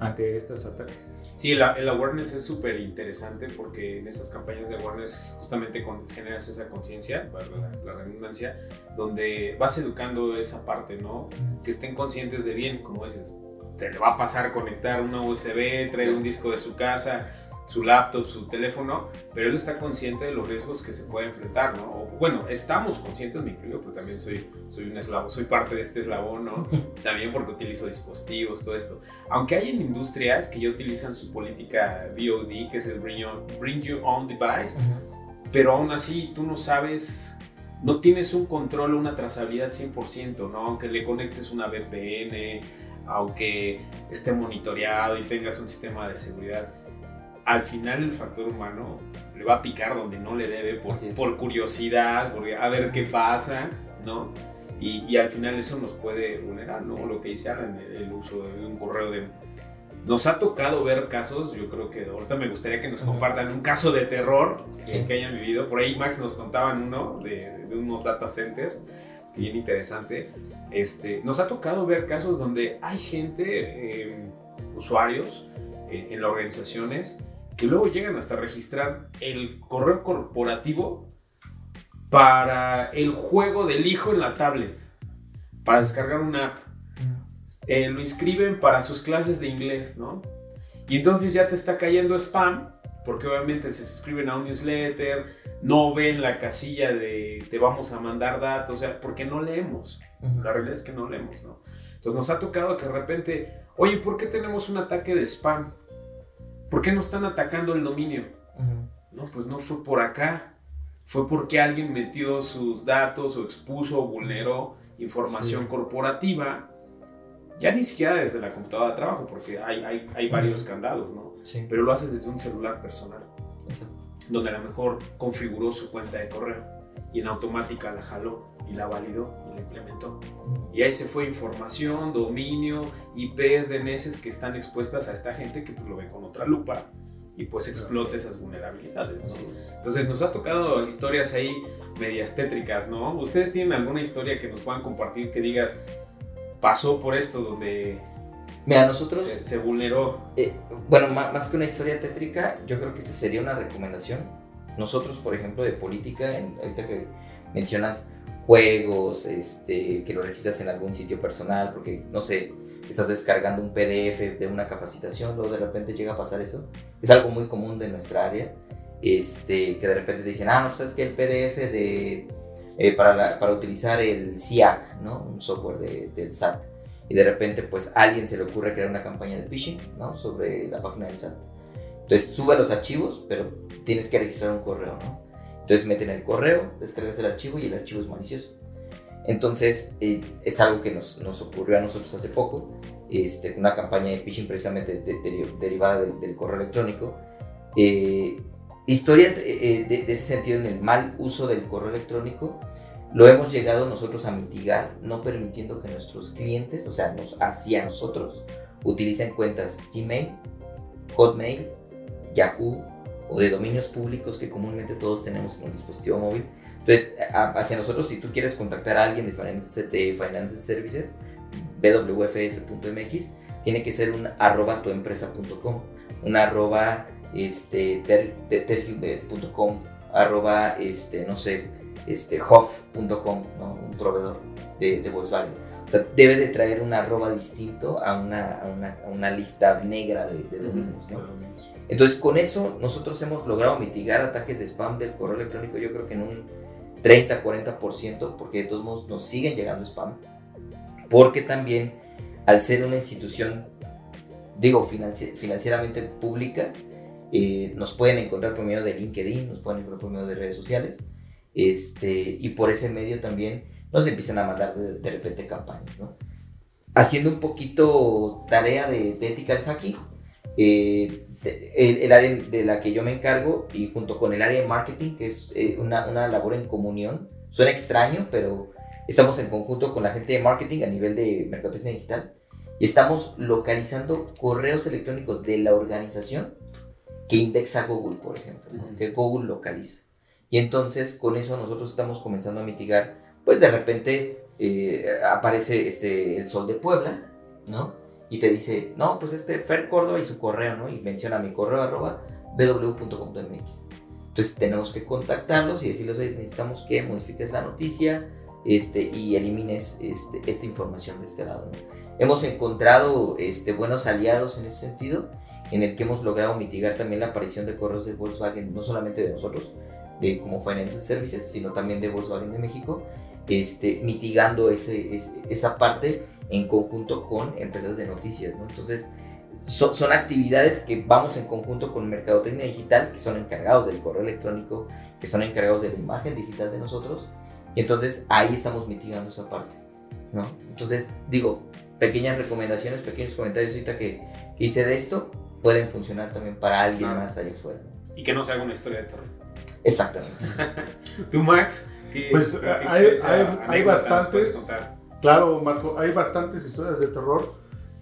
ante estos ataques. Sí, el, el awareness es súper interesante porque en esas campañas de awareness justamente con, generas esa conciencia, la, la, redundancia, donde vas educando esa parte, ¿no? Que estén conscientes de bien, como dices, se le va a pasar conectar una USB, traer un disco de su casa, su laptop, su teléfono, pero él está consciente de los riesgos que se puede enfrentar, ¿no? O, bueno, estamos conscientes, me incluyo, pero también soy, soy un eslabón, soy parte de este eslabón, ¿no? También porque utilizo dispositivos, todo esto. Aunque hay en industrias que ya utilizan su política BOD, que es el Bring, bring Your Own Device, pero aún así tú no sabes no tienes un control, una trazabilidad 100%, ¿no? Aunque le conectes una VPN, aunque esté monitoreado y tengas un sistema de seguridad, al final el factor humano le va a picar donde no le debe por, por curiosidad, porque a ver qué pasa, ¿no? Y, y, al final eso nos puede vulnerar, ¿no? Lo que dice Alan, el, uso de un correo de... Nos ha tocado ver casos, yo creo que ahorita me gustaría que nos compartan un caso de terror que, que hayan vivido. Por ahí Max nos contaban uno de, de unos data centers bien interesante. Este, nos ha tocado ver casos donde hay gente, eh, usuarios eh, en las organizaciones, que luego llegan hasta registrar el correo corporativo para el juego del hijo en la tablet, para descargar una app. Eh, lo inscriben para sus clases de inglés, ¿no? Y entonces ya te está cayendo spam, porque obviamente se suscriben a un newsletter, no ven la casilla de te vamos a mandar datos, o sea, porque no leemos. La realidad es que no leemos, ¿no? Entonces nos ha tocado que de repente, oye, ¿por qué tenemos un ataque de spam? ¿Por qué no están atacando el dominio? No, pues no fue por acá. Fue porque alguien metió sus datos o expuso o vulneró información corporativa. Ya ni siquiera desde la computadora de trabajo, porque hay, hay, hay varios candados, ¿no? Sí. Pero lo hace desde un celular personal, donde a lo mejor configuró su cuenta de correo y en automática la jaló y la validó y la implementó. Y ahí se fue información, dominio, IPs, DNS que están expuestas a esta gente que pues, lo ve con otra lupa y pues explota esas vulnerabilidades. ¿no? Entonces nos ha tocado historias ahí medias tétricas, ¿no? ¿Ustedes tienen alguna historia que nos puedan compartir que digas, pasó por esto donde Mira, nosotros, se, se vulneró? eh, bueno, ma- más, que una historia tétrica, yo creo que esta sería una recomendación. Nosotros, por ejemplo, de política, ahorita que mencionas juegos, este, que lo registras en algún sitio personal, porque, no sé, estás descargando un PDF de una capacitación, luego de repente llega a pasar eso. Es algo muy común de nuestra área, este, que de repente te dicen, ah, no, pues sabes que el PDF de, eh, para, para utilizar el SIAC, ¿no? Un software de- del SAT. Y de repente, pues, alguien se le ocurre crear una campaña de phishing, ¿no? Sobre la página del SAT. Entonces, sube los archivos, pero tienes que registrar un correo, ¿no? Entonces, meten el correo, descargas el archivo y el archivo es malicioso. Entonces, eh, es algo que nos, nos ocurrió a nosotros hace poco, este, una campaña de phishing precisamente de- de- derivada del, correo electrónico. Eh, historias eh, eh, de ese sentido en el mal uso del correo electrónico, lo hemos llegado nosotros a mitigar, no permitiendo que nuestros clientes, o sea, nos, hacia nosotros, utilicen cuentas Gmail, Hotmail, Yahoo o de dominios públicos que comúnmente todos tenemos en un dispositivo móvil. Entonces, a- hacia nosotros, si tú quieres contactar a alguien de Finance, de Finance Services, bwfs.mx, tiene que ser un arroba tuempresa.com, un arroba este, ter, ter- arroba, este, no sé, este, hof.com, ¿no? un proveedor de, de Volkswagen. O sea, debe de traer un arroba distinto a una, a una, a una lista negra de, de dominios, ¿no? Entonces, con eso nosotros hemos logrado mitigar ataques de spam del correo electrónico, yo creo que en un 30-40%, porque de todos modos nos siguen llegando spam, porque también al ser una institución, digo, financi- financieramente pública, eh, nos pueden encontrar por medio de LinkedIn, nos pueden encontrar por medio de redes sociales, este, y por ese medio también nos empiezan a mandar de, de repente campañas, ¿no? Haciendo un poquito tarea de, de ethical hacking, eh, el, el área de la que yo me encargo y junto con el área de marketing, que es eh, una, una labor en comunión, suena extraño, pero estamos en conjunto con la gente de marketing a nivel de mercadotecnia digital y estamos localizando correos electrónicos de la organización que indexa Google, por ejemplo, ¿no? Ujú. que Google localiza. Y entonces con eso nosotros estamos comenzando a mitigar, pues de repente eh, aparece este, el Sol de Puebla, ¿no? Y te dice, no, pues este Fer Córdoba y su correo, ¿no? Y menciona mi correo arroba www.com.mx. Entonces tenemos que contactarlos y decirles, oye, necesitamos que modifiques la noticia este, y elimines este, esta información de este lado, ¿no? Hemos encontrado este, buenos aliados en ese sentido, en el que hemos logrado mitigar también la aparición de correos de Volkswagen, no solamente de nosotros, de como Financial Services, sino también de Volkswagen de México, este, mitigando ese, es- esa parte en conjunto con empresas de noticias. ¿no? Entonces, so- son actividades que vamos en conjunto con Mercadotecnia Digital, que son encargados del correo electrónico, que son encargados de la imagen digital de nosotros, y entonces ahí estamos mitigando esa parte. ¿no? Entonces, digo, pequeñas recomendaciones, pequeños comentarios ahorita que, que hice de esto, pueden funcionar también para alguien Claro. más allá afuera. ¿no? Y que no se haga una historia de terror. Exactamente. ¿Tú, Max? ¿Qué- Pues, qué hay- experiencia, hay- hay nos bastantes. Claro, Marco, hay bastantes historias de terror,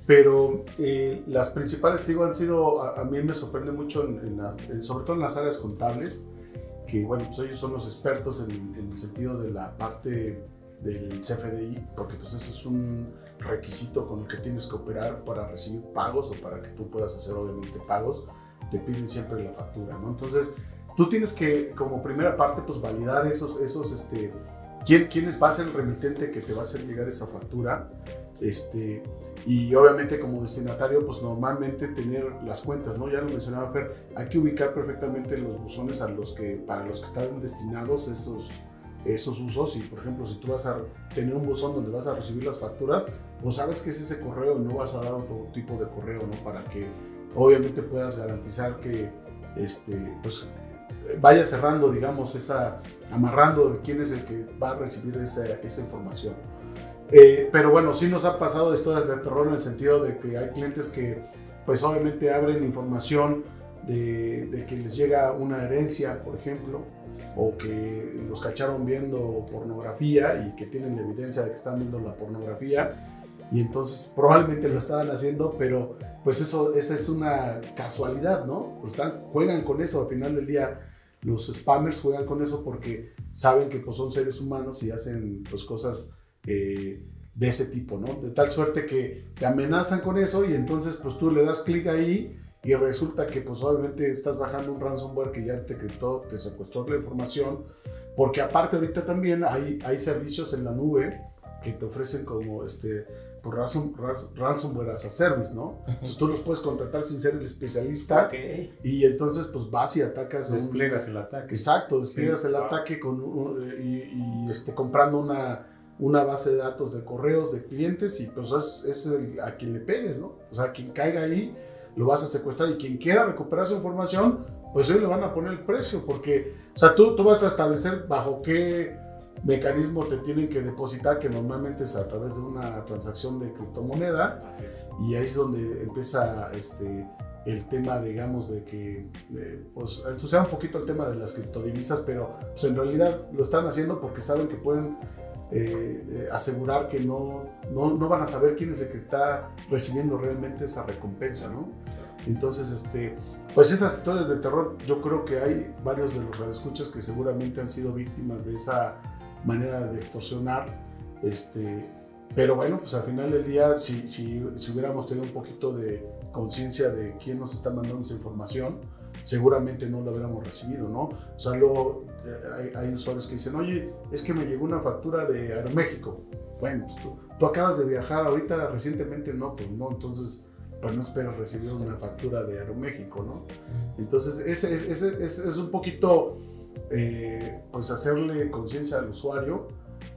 pero eh, las principales, digo, han sido, a, a mí me sorprende mucho, en, en la- en- sobre todo en las áreas contables, que bueno, pues ellos son los expertos en, el sentido de la parte del CFDI, porque pues eso es un requisito con el que tienes que operar para recibir pagos o para que tú puedas hacer obviamente pagos, te piden siempre la factura, ¿no? Entonces, tú tienes que, como primera parte, pues validar esos, esos, este, quién, quién va a ser el remitente que te va a hacer llegar esa factura, este, y obviamente como destinatario, pues normalmente tener las cuentas, ¿no? Ya lo mencionaba Fer, hay que ubicar perfectamente los buzones a los que, para los que están destinados esos, esos usos y por ejemplo si tú vas a tener un buzón donde vas a recibir las facturas, pues sabes que es ese correo no vas a dar otro tipo de correo, ¿no? Para que obviamente puedas garantizar que este, pues, vaya cerrando, digamos, esa, amarrando de quién es el que va a recibir esa, esa información. Eh, pero bueno, sí nos ha pasado historias de terror en el sentido de que hay clientes que pues obviamente abren información de, de que les llega una herencia, por ejemplo, o que los cacharon viendo pornografía y que tienen evidencia de que están viendo la pornografía y entonces probablemente lo estaban haciendo, pero pues eso esa es una casualidad, ¿no? Pues están, juegan con eso, al final del día los spammers juegan con eso porque saben que pues, son seres humanos y hacen pues, cosas eh, de ese tipo, ¿no? De tal suerte que te amenazan con eso y entonces pues tú le das clic ahí y resulta que pues obviamente estás bajando un ransomware que ya te criptó, te secuestró la información, porque aparte ahorita también hay, hay servicios en la nube que te ofrecen como este por ransomware as a service, ¿no? Entonces tú los puedes contratar sin ser el especialista y entonces pues vas y atacas. Despliegas el ataque. Exacto, despliegas el ataque con, y, este, comprando una, una base de datos de correos de clientes y pues es, es a quien le pegues, ¿no? O sea, quien caiga ahí lo vas a secuestrar y quien quiera recuperar su información, pues hoy le van a poner el precio, porque, o sea, tú, tú vas a establecer bajo qué mecanismo te tienen que depositar, que normalmente es a través de una transacción de criptomoneda, y ahí es donde empieza este, el tema, digamos, de que, pues, ensucia un poquito el tema de las criptodivisas, pero pues, en realidad lo están haciendo porque saben que pueden eh, eh, asegurar que no, no, no, van a saber quién es el que está recibiendo realmente esa recompensa, ¿no? Entonces, este, pues esas historias de terror, yo creo que hay varios de los radioescuchas que seguramente han sido víctimas de esa manera de extorsionar, este, pero bueno, pues al final del día, si, si, si hubiéramos tenido un poquito de conciencia de quién nos está mandando esa información, seguramente no lo hubiéramos recibido, ¿no? O sea, luego eh, hay, usuarios que dicen, oye, es que me llegó una factura de Aeroméxico. Bueno, pues tú, tú acabas de viajar ahorita recientemente, no, pues no, entonces pues no esperas recibir una factura de Aeroméxico, ¿no? Entonces, ese es un poquito, eh, pues hacerle conciencia al usuario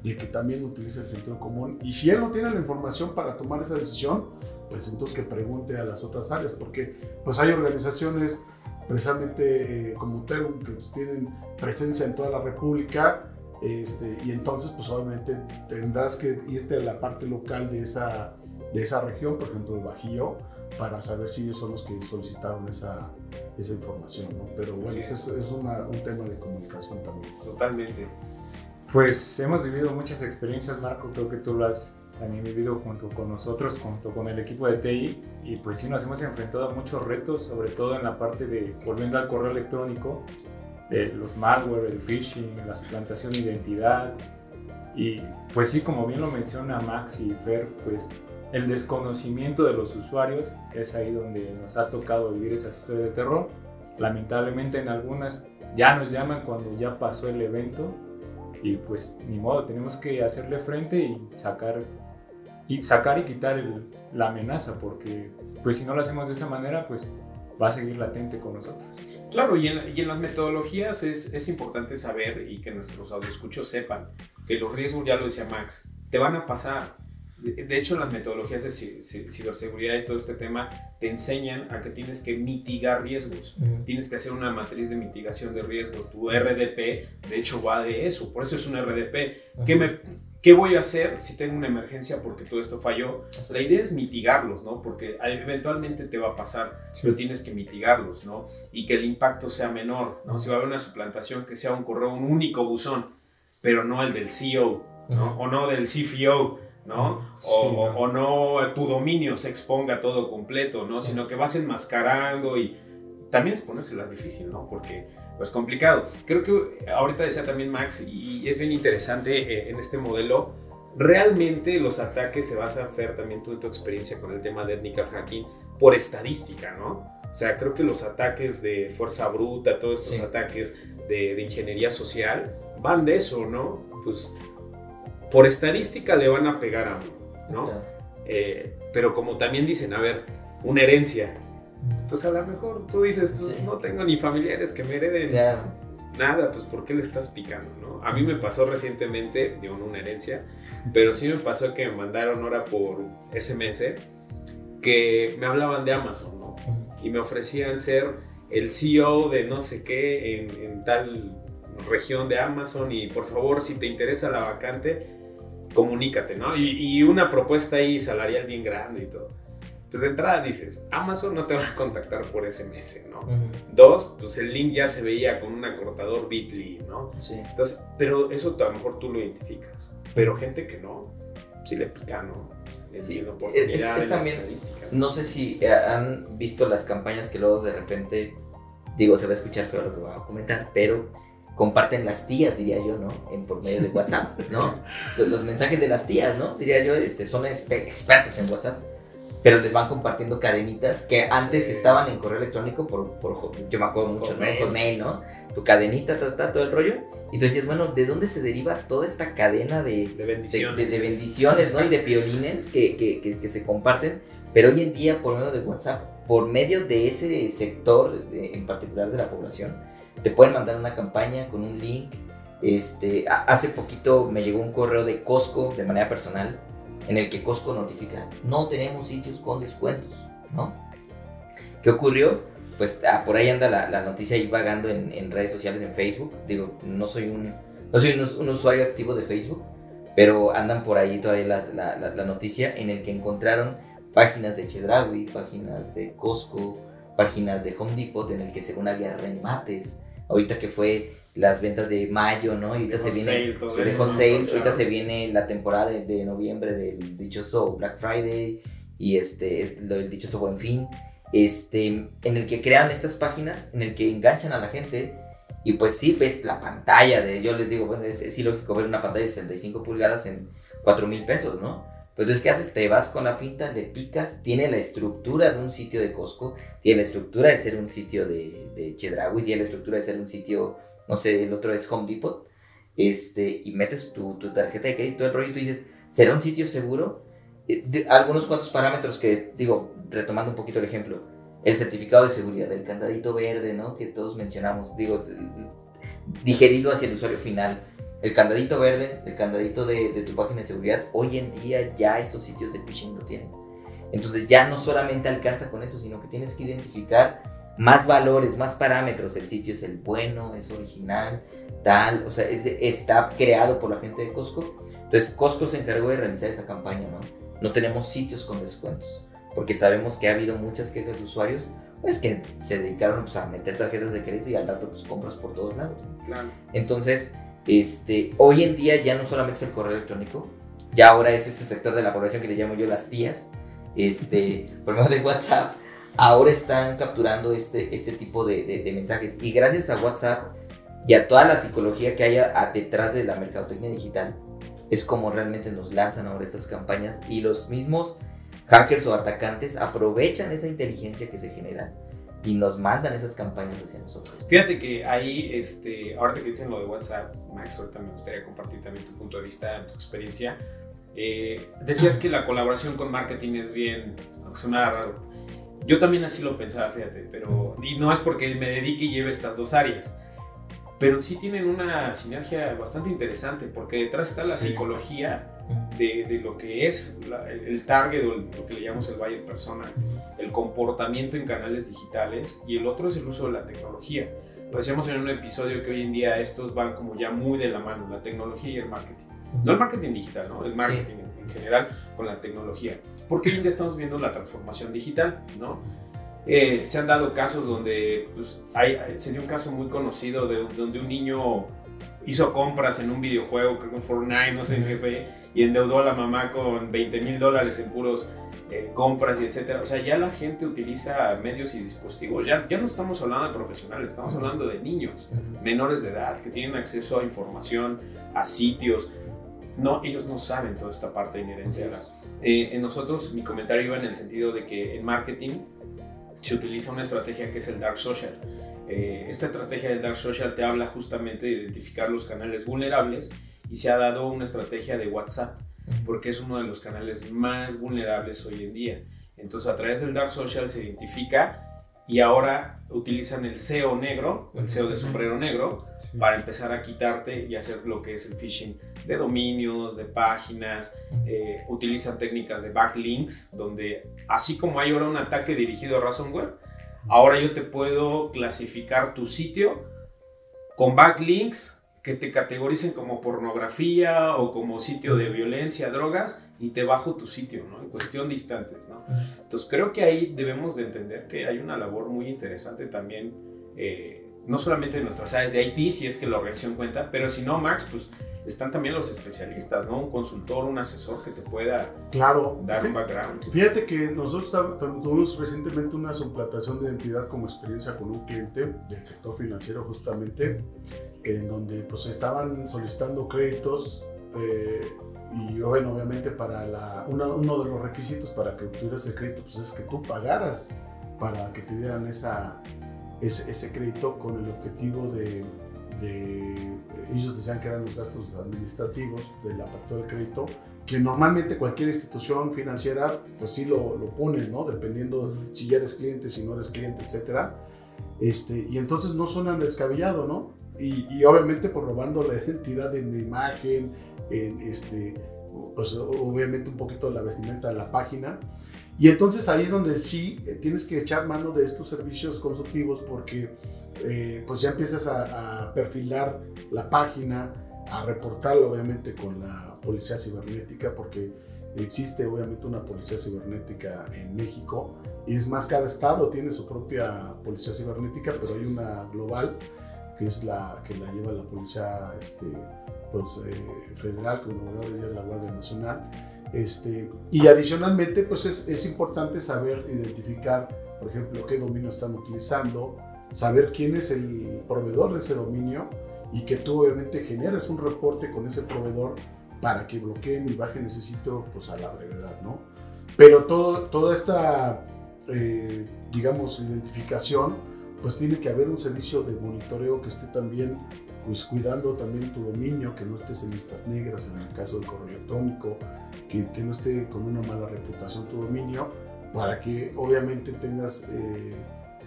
de que también utilice el sentido común. Y si él no tiene la información para tomar esa decisión, pues entonces que pregunte a las otras áreas, porque pues hay organizaciones precisamente eh, como Terum, que pues, tienen presencia en toda la República, este, y entonces pues obviamente tendrás que irte a la parte local de esa, de esa región, por ejemplo el Bajío, para saber si ellos son los que solicitaron esa, esa información, ¿no? Pero bueno, es, es un tema de comunicación también. Totalmente. Pues hemos vivido muchas experiencias, Marco, creo que tú lo has también vivido junto con nosotros, junto con el equipo de TI, y pues sí nos hemos enfrentado a muchos retos, sobre todo en la parte de, volviendo al correo electrónico, de los malware, el phishing, la suplantación de identidad, y pues sí, como bien lo menciona Max y Fer, pues el desconocimiento de los usuarios es ahí donde nos ha tocado vivir esas historias de terror. Lamentablemente en algunas ya nos llaman cuando ya pasó el evento y pues ni modo, tenemos que hacerle frente y sacar y sacar y quitar la amenaza, porque pues si no lo hacemos de esa manera, pues va a seguir latente con nosotros. Claro, y en, las metodologías es, es, importante saber y que nuestros audioscuchos sepan que los riesgos, ya lo decía Max, te van a pasar. De hecho, las metodologías de ciberseguridad y todo este tema te enseñan a que tienes que mitigar riesgos. Tienes que hacer una matriz de mitigación de riesgos. Tu RDP, de hecho, va de eso. Por eso es un RDP. ¿Qué me, ¿Qué voy a hacer si tengo una emergencia porque todo esto falló? La idea es mitigarlos, ¿no? Porque eventualmente te va a pasar, pero tienes que mitigarlos, ¿no? Y que el impacto sea menor, ¿no? Si va a haber una suplantación, que sea un correo, un único buzón, pero no el del CEO, ¿no? O no del CFO, ¿no? o, o, no tu dominio se exponga todo completo, ¿no? Sino que vas enmascarando y también es ponérselas difícil, ¿no? Porque pues complicado. Creo que ahorita decía también Max, y es bien interesante eh, en este modelo, realmente los ataques se basan, Fer, también tú en tu experiencia con el tema de ethical hacking, por estadística, ¿no? O sea, creo que los ataques de fuerza bruta, todos estos Sí. ataques de, de ingeniería social, van de eso, ¿no? Pues por estadística le van a pegar a uno, ¿no? Claro. Eh, pero como también dicen, a ver, una herencia, pues a lo mejor tú dices, pues Sí. no tengo ni familiares que me hereden Claro. nada, pues ¿por qué le estás picando, no? A mí me pasó recientemente, digo, no una herencia, pero sí me pasó que me mandaron ahora por SMS que me hablaban de Amazon, ¿no? Y me ofrecían ser el CEO de no sé qué en, en tal región de Amazon y por favor, si te interesa la vacante, comunícate, ¿no? Y, y una propuesta ahí salarial bien grande y todo. Pues de entrada dices, Amazon no te va a contactar por SMS, ¿no? Ujú. Dos, pues el link ya se veía con un acortador Bitly, ¿no? Sí. Entonces, pero eso a lo mejor tú lo identificas. Pero gente que no, sí le pica, ¿no? Es Sí, es- es también-. No sé si eh, han visto las campañas que luego de repente, digo, se va a escuchar feo lo que voy a comentar, pero comparten las tías, diría yo, ¿no? En, por medio de WhatsApp, ¿no? Los, los mensajes de las tías, ¿no? Diría yo, este, son espe- expertas en WhatsApp, pero les van compartiendo cadenitas que antes estaban en correo electrónico por, por yo me acuerdo mucho, Hotmail. ¿no? Hotmail, ¿no? Tu cadenita, ta, ta, todo el rollo. Y tú decías, bueno, ¿de dónde se deriva toda esta cadena de, De bendiciones. de- de bendiciones, ¿no? Y de piolines que, que- que- que se comparten. Pero hoy en día, por medio de WhatsApp, por medio de ese sector en particular de la población, te pueden mandar una campaña con un link. Este, hace poquito me llegó un correo de Costco de manera personal en el que Costco notifica, no tenemos sitios con descuentos, ¿no? ¿Qué ocurrió? Pues ah, por ahí anda la, noticia ahí vagando en, redes sociales, en Facebook. Digo, no soy un, no soy un, us- un usuario activo de Facebook, pero andan por ahí todavía la noticia en el que encontraron páginas de Chedraui, páginas de Costco, páginas de Home Depot en el que según había remates. Ahorita que fue las ventas de mayo, ¿no? Y ahorita se viene sale, todo hot sale, Claro. ahorita se viene la temporada de, de noviembre del dichoso Black Friday y este es lo del dichoso Buen Fin, este en el que crean estas páginas, en el que enganchan a la gente y pues sí ves la pantalla de yo les digo, bueno, es, es ilógico ver una pantalla de 65 pulgadas en 4 mil pesos, ¿no? Pues entonces, ¿qué haces? Te vas con la finta, le picas, tiene la estructura de un sitio de Costco, tiene la estructura de ser un sitio de, de Chedraui, tiene la estructura de ser un sitio, no sé, el otro es Home Depot, este, y metes tu, tu tarjeta de crédito, el rollo, y tú dices, ¿será un sitio seguro? Eh, de- algunos cuantos parámetros que, digo, retomando un poquito el ejemplo, el certificado de seguridad, el candadito verde, ¿no? Que todos mencionamos, digo, digerido hacia el usuario final. El candadito verde, el candadito de, de tu página de seguridad, hoy en día ya estos sitios de phishing lo tienen. Entonces ya no solamente alcanza con eso, sino que tienes que identificar más valores, más parámetros. El sitio es el bueno, es original, tal, o sea, es está creado por la gente de Costco. Entonces Costco se encargó de realizar esa campaña, ¿no? No tenemos sitios con descuentos, porque sabemos que ha habido muchas quejas de usuarios, pues que se dedicaron pues, a meter tarjetas de crédito y al rato pues compras por todos lados. Claro. Entonces, este, hoy en día ya no solamente es el correo electrónico, ya ahora es este sector de la población que le llamo yo las tías, este, por medio de WhatsApp, ahora están capturando este, este tipo de, de- mensajes. Y gracias a WhatsApp y a toda la psicología que hay a- detrás de la mercadotecnia digital, es como realmente nos lanzan ahora estas campañas y los mismos hackers o atacantes aprovechan esa inteligencia que se genera y nos mandan esas campañas hacia nosotros. Fíjate que ahí, este, ahorita que dicen lo de WhatsApp, Max, ahorita me gustaría compartir también tu punto de vista, tu experiencia. Eh, decías que la colaboración con marketing es bien, aunque sonara raro. Yo también así lo pensaba, fíjate, pero, y no es porque me dedique y lleve estas dos áreas, pero sí tienen una sinergia bastante interesante, porque detrás está la Sí. psicología de, de lo que es la- el, target o lo que le llamamos el buyer persona, el comportamiento en canales digitales y el otro es el uso de la tecnología. Lo decíamos en un episodio que hoy en día estos van como ya muy de la mano, la tecnología y el marketing. No el marketing digital, ¿no? El marketing en, en general con la tecnología. Porque hoy en día estamos viendo la transformación digital, ¿no? Eh, se han dado casos donde, pues, hay- se dio un caso muy conocido de, donde un niño hizo compras en un videojuego, creo que en Fortnite, no sé en qué fue, y endeudó a la mamá con 20 mil dólares en puros eh, compras y etcétera. O sea, ya la gente utiliza medios y dispositivos. Ya, ya no estamos hablando de profesionales, estamos hablando de niños menores de edad que tienen acceso a información, a sitios. No, ellos no saben toda esta parte inherente a la... Eh, en nosotros, mi comentario iba en el sentido de que en marketing se utiliza una estrategia que es el dark social. Eh, esta estrategia del dark social te habla justamente de identificar los canales vulnerables y se ha dado una estrategia de WhatsApp porque es uno de los canales más vulnerables hoy en día. Entonces a través del dark social se identifica y ahora utilizan el SEO negro, el SEO de sombrero negro, para empezar a quitarte y hacer lo que es el phishing de dominios, de páginas. Eh, utilizan técnicas de backlinks, donde así como hay ahora un ataque dirigido a ransomware, ahora yo te puedo clasificar tu sitio con backlinks que te categoricen como pornografía o como sitio de violencia, drogas, y te bajo tu sitio, ¿no? En cuestión de instantes, ¿no? Entonces creo que ahí debemos de entender que hay una labor muy interesante también, eh, no solamente en nuestras áreas de IT, si es que la organización cuenta, pero si no, Max, pues están también los especialistas, ¿no? Un consultor, un asesor que te pueda claro. dar un background. Fíjate que nosotros tuvimos recientemente una suplantación de identidad como experiencia con un cliente del sector financiero justamente en donde pues estaban solicitando créditos eh, y bueno, obviamente para la, uno de los requisitos para que obtuvieras el crédito pues es que tú pagaras para que te dieran esa, ese, ese crédito con el objetivo de, de, ellos decían que eran los gastos administrativos de la apertura del crédito, que normalmente cualquier institución financiera pues sí lo, lo pone, ¿no? Dependiendo si ya eres cliente, si no eres cliente, etcétera. Este, y entonces no suenan descabellado, ¿no? Y, obviamente por robando la identidad en la imagen, en este, pues obviamente un poquito la vestimenta de la página. Y entonces ahí es donde sí eh, tienes que echar mano de estos servicios consultivos porque eh, pues ya empiezas a, a, perfilar la página, a reportarlo obviamente con la policía cibernética porque existe obviamente una policía cibernética en México y es más cada estado tiene su propia policía cibernética pero hay una global que es la que la lleva la policía este, pues, eh, federal, como ya la Guardia Nacional. Este, y adicionalmente, pues es, es, importante saber identificar, por ejemplo, qué dominio están utilizando, saber quién es el proveedor de ese dominio y que tú obviamente generes un reporte con ese proveedor para que bloqueen y bajen ese sitio pues a la brevedad, ¿no? Pero todo, toda esta, eh, digamos, identificación pues tiene que haber un servicio de monitoreo que esté también pues cuidando también tu dominio, que no estés en listas negras en el caso del correo electrónico, que, que no esté con una mala reputación tu dominio, para que obviamente tengas eh,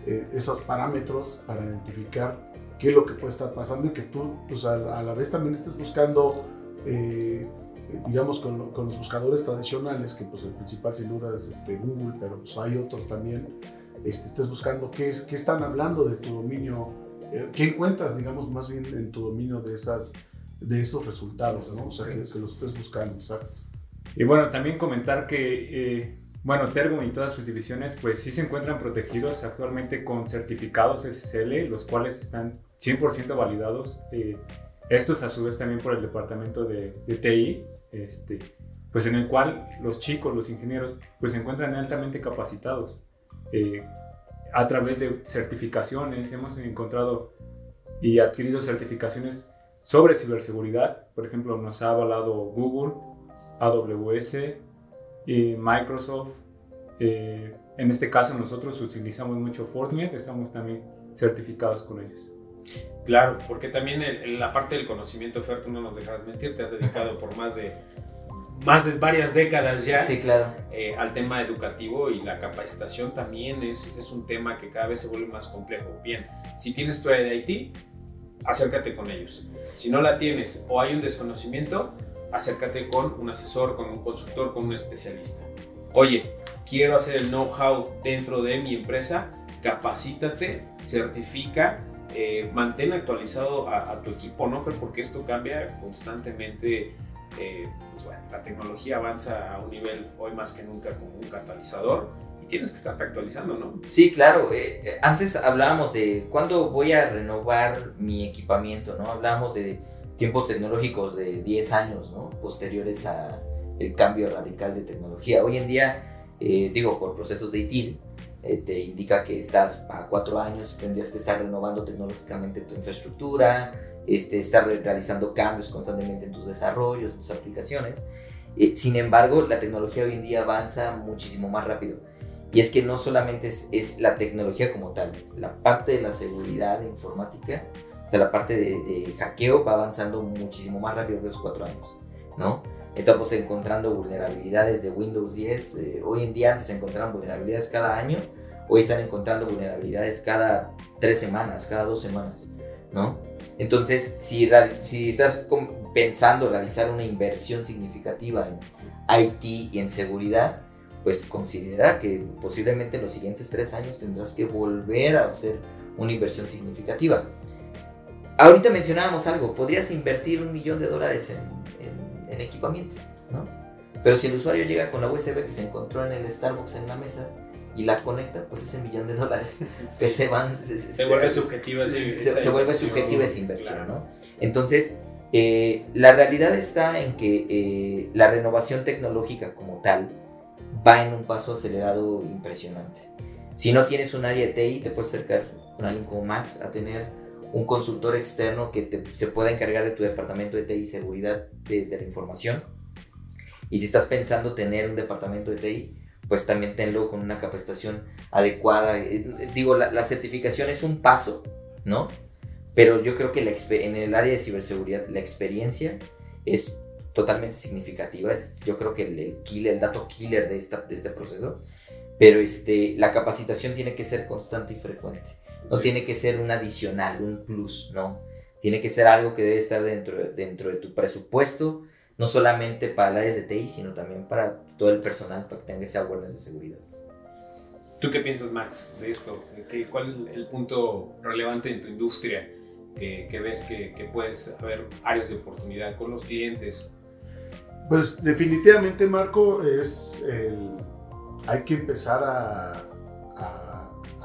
eh, esos parámetros para identificar qué es lo que puede estar pasando y que tú pues a, la vez también estés buscando, eh, digamos, con, con, los buscadores tradicionales, que pues el principal sin duda es este, Google, pero pues hay otros también este, estés buscando qué, es, qué están hablando de tu dominio, eh, qué encuentras, digamos, más bien en tu dominio de, esas, de esos resultados, ¿no? O sea, que, los estés buscando, exacto. Y bueno, también comentar que, bueno, Tergum y todas sus divisiones, pues sí se encuentran protegidos actualmente con certificados SSL, los cuales están 100% validados. Eh, estos a su vez también por el departamento de, de TI, este, pues en el cual los chicos, los ingenieros, pues se encuentran altamente capacitados. Eh, a través de certificaciones, hemos encontrado y adquirido certificaciones sobre ciberseguridad. Por ejemplo, nos ha avalado Google, AWS, y Microsoft. Eh, en este caso nosotros utilizamos mucho Fortinet, estamos también certificados con ellos. Claro, porque también en la parte del conocimiento, Fer, tú no nos dejarás mentir, te has dedicado por más de más de varias décadas ya sí, claro. Eh, al tema educativo y la capacitación también es, es, un tema que cada vez se vuelve más complejo. Bien, si tienes tu área de IT, acércate con ellos. Si no la tienes o hay un desconocimiento, acércate con un asesor, con un consultor, con un especialista. Oye, quiero hacer el know-how dentro de mi empresa, capacítate, certifica, eh, mantén actualizado a, tu equipo, ¿no? Porque esto cambia constantemente eh, pues la tecnología avanza a un nivel hoy más que nunca como un catalizador y tienes que estarte actualizando, ¿no? Sí, claro. Eh, eh, antes hablábamos de cuándo voy a renovar mi equipamiento, ¿no? Hablábamos de tiempos tecnológicos de 10 años, ¿no? Posteriores a el cambio radical de tecnología. Hoy en día, eh, digo, por procesos de ITIL, te indica que estás a cuatro años, tendrías que estar renovando tecnológicamente tu infraestructura, este, estar realizando cambios constantemente en tus desarrollos, en tus aplicaciones. sin embargo, la tecnología hoy en día avanza muchísimo más rápido. Y es que no solamente es, es, la tecnología como tal, la parte de la seguridad informática, o sea, la parte de, hackeo va avanzando muchísimo más rápido que esos cuatro años, ¿no? Estamos encontrando vulnerabilidades de Windows 10. Eh, hoy en día antes se encontraban vulnerabilidades cada año, hoy están encontrando vulnerabilidades cada tres semanas, cada dos semanas, ¿no? Entonces, si, si estás pensando realizar una inversión significativa en IT y en seguridad, pues considera que posiblemente en los siguientes tres años tendrás que volver a hacer una inversión significativa. Ahorita mencionábamos algo, podrías invertir un millón de dólares en, equipamiento, ¿no? Pero si el usuario llega con la USB que se encontró en el Starbucks en la mesa y la conecta, pues ese millón de dólares que se van... Se, vuelve subjetiva se, vuelve subjetiva esa inversión, ¿no? Entonces, eh, la realidad está en que eh, la renovación tecnológica como tal, va en un paso acelerado impresionante. Si no tienes un área de TI, te puedes acercar con alguien como Max a tener un consultor externo que se pueda encargar de tu departamento de TI seguridad de, la información. Y si estás pensando tener un departamento de TI, pues también tenlo con una capacitación adecuada. Eh, digo, la, certificación es un paso, ¿no? Pero yo creo que en el área de ciberseguridad la experiencia es totalmente significativa. Es, yo creo que el, el dato killer de, de este proceso. Pero este, la capacitación tiene que ser constante y frecuente. No tiene que ser un adicional, un plus, no. Tiene que ser algo que debe estar dentro, dentro de tu presupuesto, no solamente para las áreas de TI, sino también para todo el personal, para que tenga ese awareness de seguridad. ¿Tú qué piensas, Max, de esto? ¿Cuál es el punto relevante en tu industria que, ves que, que puedes haber áreas de oportunidad con los clientes pues definitivamente, Marco, es hay que empezar a,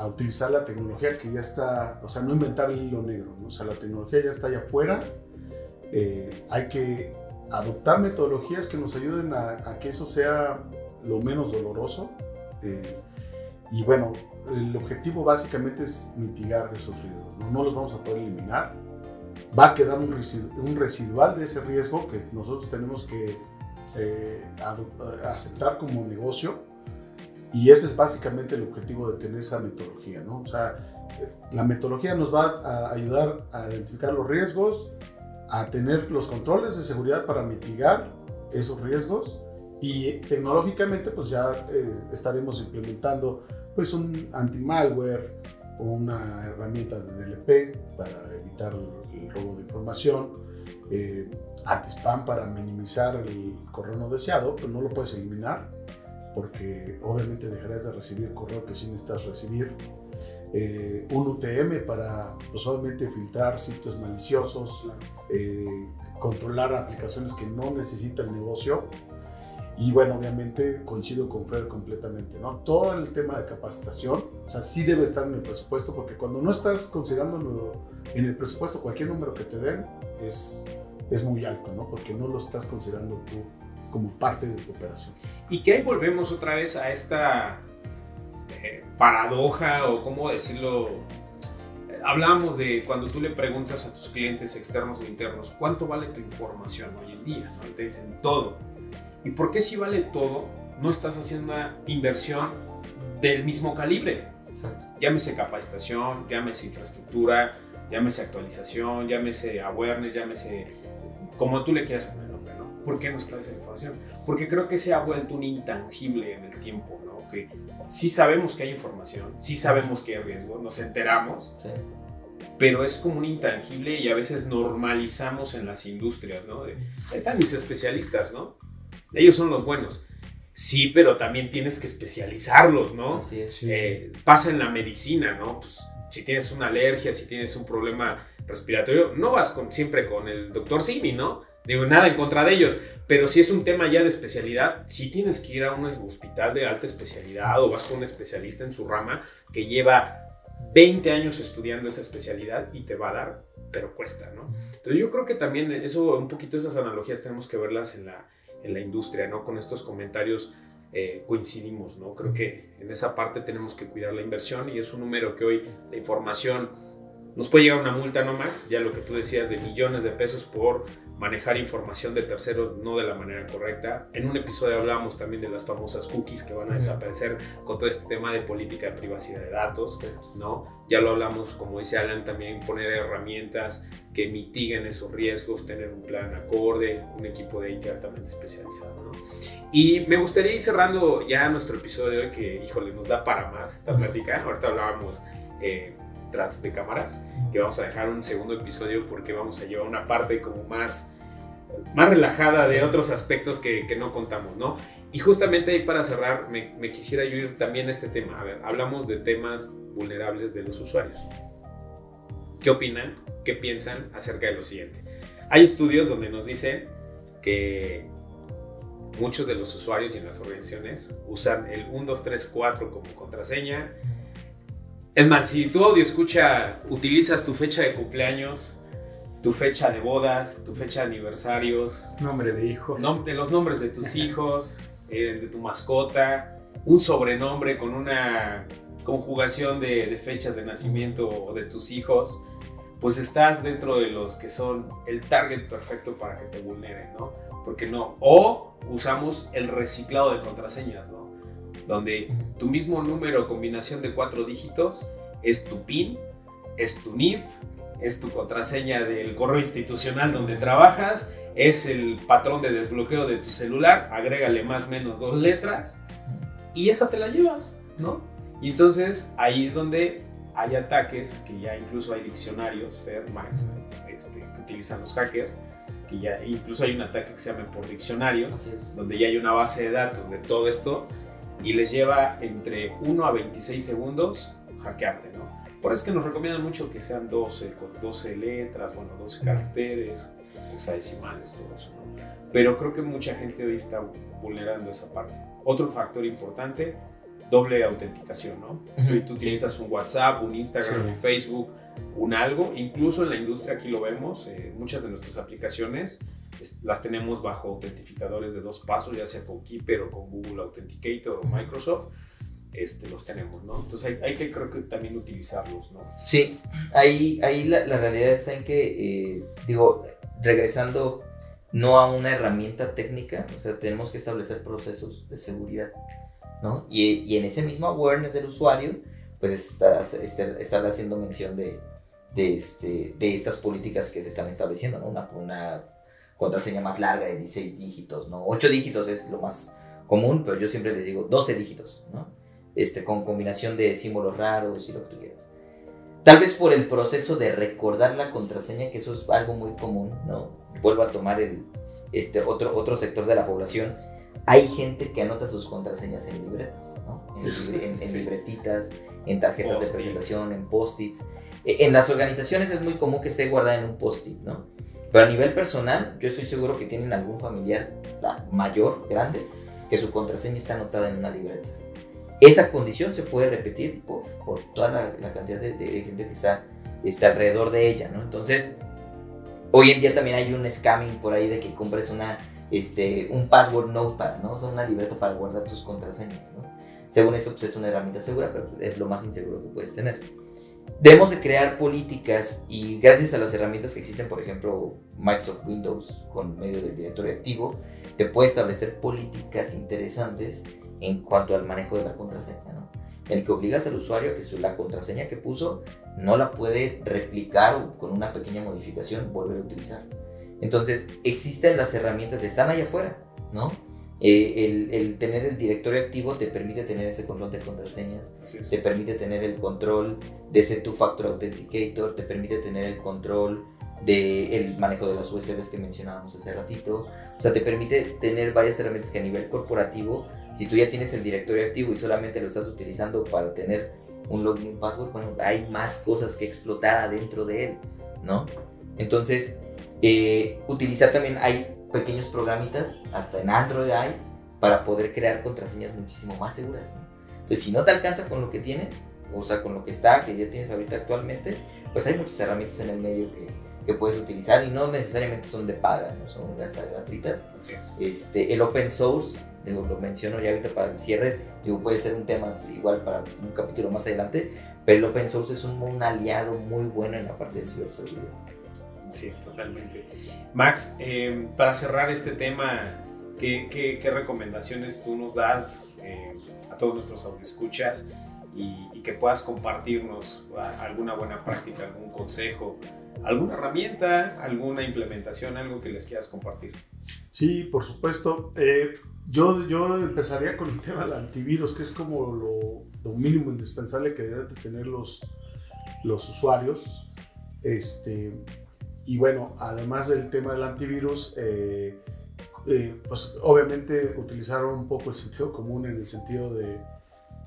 utilizar la tecnología que ya está, o sea, no inventar el hilo negro, o sea, la tecnología ya está allá afuera, eh, hay que adoptar metodologías que nos ayuden a, que eso sea lo menos doloroso. Eh, y bueno, el objetivo básicamente es mitigar esos riesgos, no, no los vamos a poder eliminar, va a quedar un, un residual de ese riesgo que nosotros tenemos que eh, aceptar como negocio. Y ese es básicamente el objetivo de tener esa metodología, ¿no? O sea, la metodología nos va a ayudar a identificar los riesgos, a tener los controles de seguridad para mitigar esos riesgos y tecnológicamente pues ya eh, estaremos implementando pues un anti-malware o una herramienta de DLP para evitar el robo de información, eh, anti-spam para minimizar el correo no deseado, pero no lo puedes eliminar porque obviamente dejarás de recibir correo que sí necesitas recibir. Eh, un UTM para pues, obviamente filtrar sitios maliciosos, eh, controlar aplicaciones que no necesita el negocio. Y bueno, obviamente coincido con Fred completamente, ¿no? Todo el tema de capacitación, o sea, sí debe estar en el presupuesto, porque cuando no estás considerando en el presupuesto cualquier número que te den, es, es muy alto, ¿no? Porque no lo estás considerando tú como parte de tu operación. Y que ahí volvemos otra vez a esta eh, paradoja o cómo decirlo. Hablamos de cuando tú le preguntas a tus clientes externos o internos cuánto vale tu información hoy en día, ¿no? te dicen todo. ¿Y por qué si vale todo no estás haciendo una inversión del mismo calibre? Exacto. Llámese capacitación, llámese infraestructura, llámese actualización, llámese awareness, llámese como tú le quieras poner. ¿Por qué no está esa información? Porque creo que se ha vuelto un intangible en el tiempo, ¿no? Que sí sabemos que hay información, sí sabemos que hay riesgo, nos enteramos, pero es como un intangible y a veces normalizamos en las industrias, ¿no? ahí están mis especialistas, ¿no? Ellos son los buenos. Sí, pero también tienes que especializarlos, ¿no? Así es. Eh, pasa en la medicina, ¿no? Pues si tienes una alergia, si tienes un problema respiratorio, no vas con, siempre con el doctor Simi, ¿no? Digo, nada en contra de ellos, pero si es un tema ya de especialidad, si tienes que ir a un hospital de alta especialidad o vas con un especialista en su rama que lleva 20 años estudiando esa especialidad y te va a dar, pero cuesta, ¿no? Entonces yo creo que también eso, un poquito esas analogías tenemos que verlas en la, en la industria, ¿no? Con estos comentarios eh, coincidimos, ¿no? Creo que en esa parte tenemos que cuidar la inversión y es un número que hoy la información nos puede llegar una multa, ¿no, Max? Ya lo que tú decías de millones de pesos por manejar información de terceros no de la manera correcta. En un episodio hablábamos también de las famosas cookies que van a desaparecer con todo este tema de política de privacidad de datos, ¿no? Ya lo hablamos, como dice Alan, también poner herramientas que mitiguen esos riesgos, tener un plan acorde, un equipo de IT altamente especializado, ¿no? Y me gustaría ir cerrando ya nuestro episodio de hoy, que, híjole, nos da para más esta plática. Ahorita hablábamos... Eh, de cámaras, que vamos a dejar un segundo episodio porque vamos a llevar una parte como más, más relajada de otros aspectos que, que, no contamos, ¿no? Y justamente ahí para cerrar, me, me quisiera yo ir también a este tema. A ver, hablamos de temas vulnerables de los usuarios. ¿Qué opinan? ¿Qué piensan acerca de lo siguiente? Hay estudios donde nos dicen que muchos de los usuarios y en las organizaciones usan el 1, 2, 3, 4 como contraseña es más, si tu audio escucha, utilizas tu fecha de cumpleaños, tu fecha de bodas, tu fecha de aniversarios, nombre de hijos, de los nombres de tus hijos, eh, de tu mascota, un sobrenombre con una conjugación de, fechas de nacimiento de tus hijos, pues estás dentro de los que son el target perfecto para que te vulneren, ¿no? Porque no, o usamos el reciclado de contraseñas, ¿no? Donde tu mismo número o combinación de cuatro dígitos es tu PIN, es tu NIP, es tu contraseña del correo institucional donde trabajas, es el patrón de desbloqueo de tu celular, agrégale más o menos dos letras y esa te la llevas, ¿no? Y entonces ahí es donde hay ataques, que ya incluso hay diccionarios, Fair, Max, este, que utilizan los hackers, que ya incluso hay un ataque que se llama por diccionario, donde ya hay una base de datos de todo esto y les lleva entre 1 a 26 segundos hackearte, ¿no? Por eso es que nos recomiendan mucho que sean 12, con 12 letras, bueno, 12 caracteres, hexadecimales, todo eso, ¿no? Pero creo que mucha gente hoy está vulnerando esa parte. Otro factor importante, doble autenticación, ¿no? Si tú utilizas un WhatsApp, un Instagram, un Facebook, un algo, incluso en la industria aquí lo vemos, eh, muchas de nuestras aplicaciones las tenemos bajo autentificadores de dos pasos, ya sea con Keeper o con Google Authenticator o Microsoft. Este, los tenemos, ¿no? Entonces hay, hay, que creo que también utilizarlos, ¿no? Sí, ahí, ahí la, la realidad está en que, eh, digo, regresando no a una herramienta técnica, o sea, tenemos que establecer procesos de seguridad, ¿no? Y, y en ese mismo awareness del usuario, pues está, está, está haciendo mención de, de, este, de estas políticas que se están estableciendo, ¿no? Una, una contraseña más larga de 16 dígitos, ¿no? 8 dígitos es lo más común, pero yo siempre les digo 12 dígitos, ¿no? Este, con combinación de símbolos raros y lo que tú quieras. Tal vez por el proceso de recordar la contraseña, que eso es algo muy común, ¿no? Vuelvo a tomar el, este, otro, otro sector de la población. Hay gente que anota sus contraseñas en libretas, ¿no? En, libretitas, en tarjetas de presentación, en post-its. E, en las organizaciones es muy común que esté guardada en un post-it, ¿no? Pero a nivel personal, yo estoy seguro que tienen algún familiar mayor, grande, que su contraseña está anotada en una libreta. Esa condición se puede repetir por, por toda la, cantidad de, gente que está, está alrededor de ella, ¿no? Entonces, hoy en día también hay un scamming por ahí de que compres una, este, un password notepad, ¿no? O sea, una libreta para guardar tus contraseñas, ¿no? Según eso, pues es una herramienta segura, pero es lo más inseguro que puedes tener. Debemos de crear políticas y gracias a las herramientas que existen, por ejemplo, Microsoft Windows con medio del directorio activo, te puede establecer políticas interesantes en cuanto al manejo de la contraseña, ¿no? el que obligas al usuario a que la contraseña que puso no la puede replicar o con una pequeña modificación volver a utilizar. Entonces, existen las herramientas, están allá afuera, ¿no? Eh, el, tener el directorio activo te permite tener ese control de contraseñas, te permite tener el control de ese two-factor authenticator, te permite tener el control del manejo de las USBs que mencionábamos hace ratito. O sea, te permite tener varias herramientas que a nivel corporativo, si tú ya tienes el directorio activo y solamente lo estás utilizando para tener un login password, bueno, hay más cosas que explotar adentro de él, ¿no? Entonces, Eh, utilizar también, hay pequeños programitas, hasta en Android hay, para poder crear contraseñas muchísimo más seguras. ¿no? Entonces, si no te alcanza con lo que tienes, o sea, con lo que está, que ya tienes ahorita actualmente, pues hay muchas herramientas en el medio que, que puedes utilizar y no necesariamente son de paga, no son hasta gratuitas. Así es. Este, el open source, digo, lo menciono ya ahorita para el cierre, digo, puede ser un tema igual para un capítulo más adelante, pero el open source es un, un aliado muy bueno en la parte de ciberseguridad. Sí, totalmente. Max, eh, para cerrar este tema, ¿qué, qué, qué recomendaciones tú nos das eh, a todos nuestros audioscuchas y, y que puedas compartirnos alguna buena práctica, algún consejo, alguna herramienta, alguna implementación, algo que les quieras compartir? Sí, por supuesto. Eh, yo, yo empezaría con el tema del antivirus, que es como lo, lo mínimo indispensable que deben de tener los, los usuarios. Este, y bueno, además del tema del antivirus, eh, eh, pues obviamente utilizaron un poco el sentido común en el sentido de,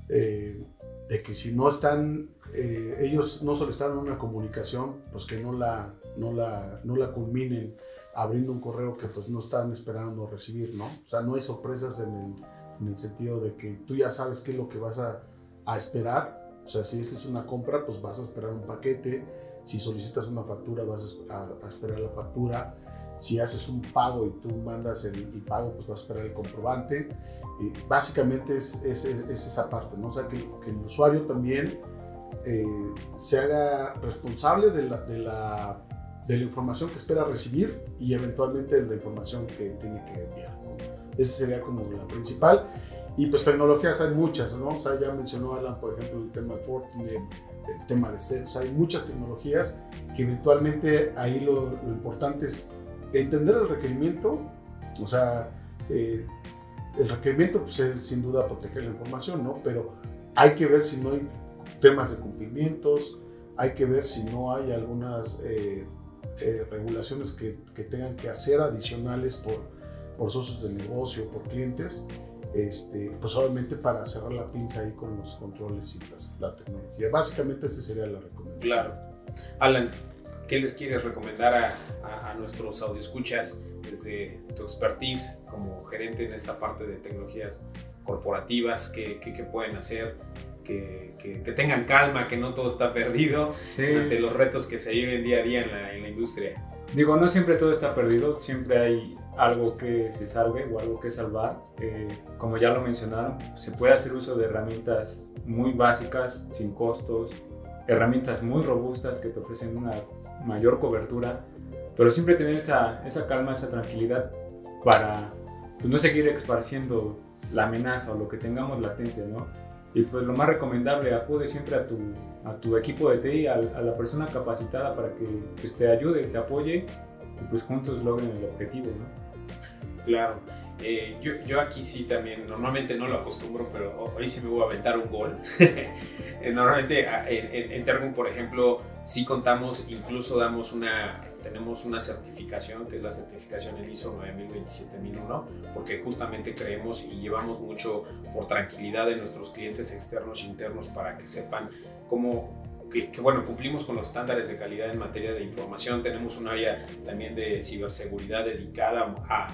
eh, de que si no están, ellos no solicitaron una comunicación, pues que no la, no la, no la culminen abriendo un correo que pues no están esperando recibir, ¿no? O sea, no hay sorpresas en el, en el sentido de que tú ya sabes qué es lo que vas a, a esperar. O sea, si esta es una compra, pues vas a esperar un paquete. Si solicitas una factura, vas a, a- esperar la factura. Si haces un pago y tú mandas el, el pago, pues vas a esperar el comprobante. Y básicamente es, es- es esa parte, ¿no? O sea, que, que el usuario también eh, se haga responsable de la, de, la, de la información que espera recibir y eventualmente de la información que tiene que enviar. ¿no? Esa sería como la principal. Y pues tecnologías hay muchas, ¿no? O sea, ya mencionó Alan, por ejemplo, el tema de Fortinet, el tema de SED. O sea, hay muchas tecnologías que eventualmente ahí lo, lo importante es entender el requerimiento. O sea, eh, el requerimiento pues es sin duda proteger la información, ¿no? Pero hay que ver si no hay temas de cumplimientos, hay que ver si no hay algunas eh, eh, regulaciones que, que tengan que hacer adicionales por, por socios de negocio, por clientes, este, pues obviamente para cerrar la pinza ahí con los controles y las- la tecnología. Básicamente esa sería la recomendación. Claro. Alan, ¿qué les quieres recomendar a, a, a nuestros audioscuchas desde tu expertise como gerente en esta parte de tecnologías corporativas? ¿Qué, qué- qué pueden hacer? Que, que- que tengan calma, que no todo está perdido Sí. ante los retos que se viven día a día en la, en la industria. Digo, no siempre todo está perdido, siempre hay algo que se salve o algo que salvar. Eh, como ya lo mencionaron, se puede hacer uso de herramientas muy básicas, sin costos, herramientas muy robustas que te ofrecen una mayor cobertura, pero siempre tener esa, esa calma, esa tranquilidad para pues, no seguir esparciendo la amenaza o lo que tengamos latente, ¿no? Y pues lo más recomendable, acude siempre a tu, a tu equipo de TI, a, a la persona capacitada para que pues, te ayude, te apoye y pues juntos logren el objetivo, ¿no? Claro. Eh, yo, aquí sí también, normalmente no lo acostumbro, pero hoy sí me voy a aventar un gol. Eh, normalmente en, en, en Tergum, por ejemplo, sí contamos, incluso damos una, tenemos una certificación, que es la certificación el ISO 9000-27001, porque justamente creemos y llevamos mucho por tranquilidad de nuestros clientes externos e internos para que sepan cómo que, que, bueno, cumplimos con los estándares de calidad en materia de información. Tenemos un área también de ciberseguridad dedicada a...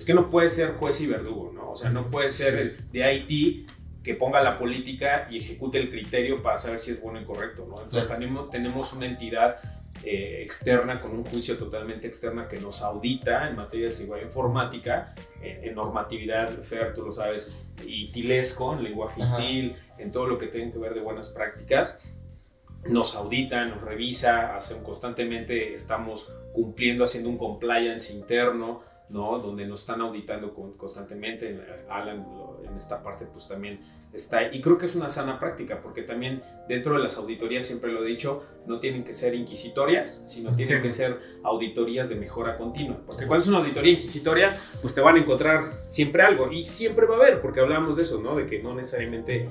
Es que no puede ser juez y verdugo, ¿no? O sea, no puede ser el de IT que ponga la política y ejecute el criterio para saber si es bueno y correcto, ¿no? Entonces tenemos, tenemos una entidad eh, externa, con un juicio totalmente externa que nos audita en materia de seguridad informática, en, en normatividad, FER, tú lo sabes, y TILESCO, en lenguaje. ITIL, en todo lo que tenga que ver de buenas prácticas nos audita, nos revisa, hacen, constantemente estamos cumpliendo, haciendo un compliance interno, ¿no? Donde nos están auditando con- constantemente. En- Alan en esta parte pues también está. Y creo que es una sana práctica, porque también dentro de las auditorías, siempre lo he dicho, no tienen que ser inquisitorias, sino tienen Sí. que ser auditorías de mejora continua. Porque cuando es una auditoría inquisitoria, pues te van a encontrar siempre algo. Y siempre va a haber, porque hablamos de eso, ¿no? De que no necesariamente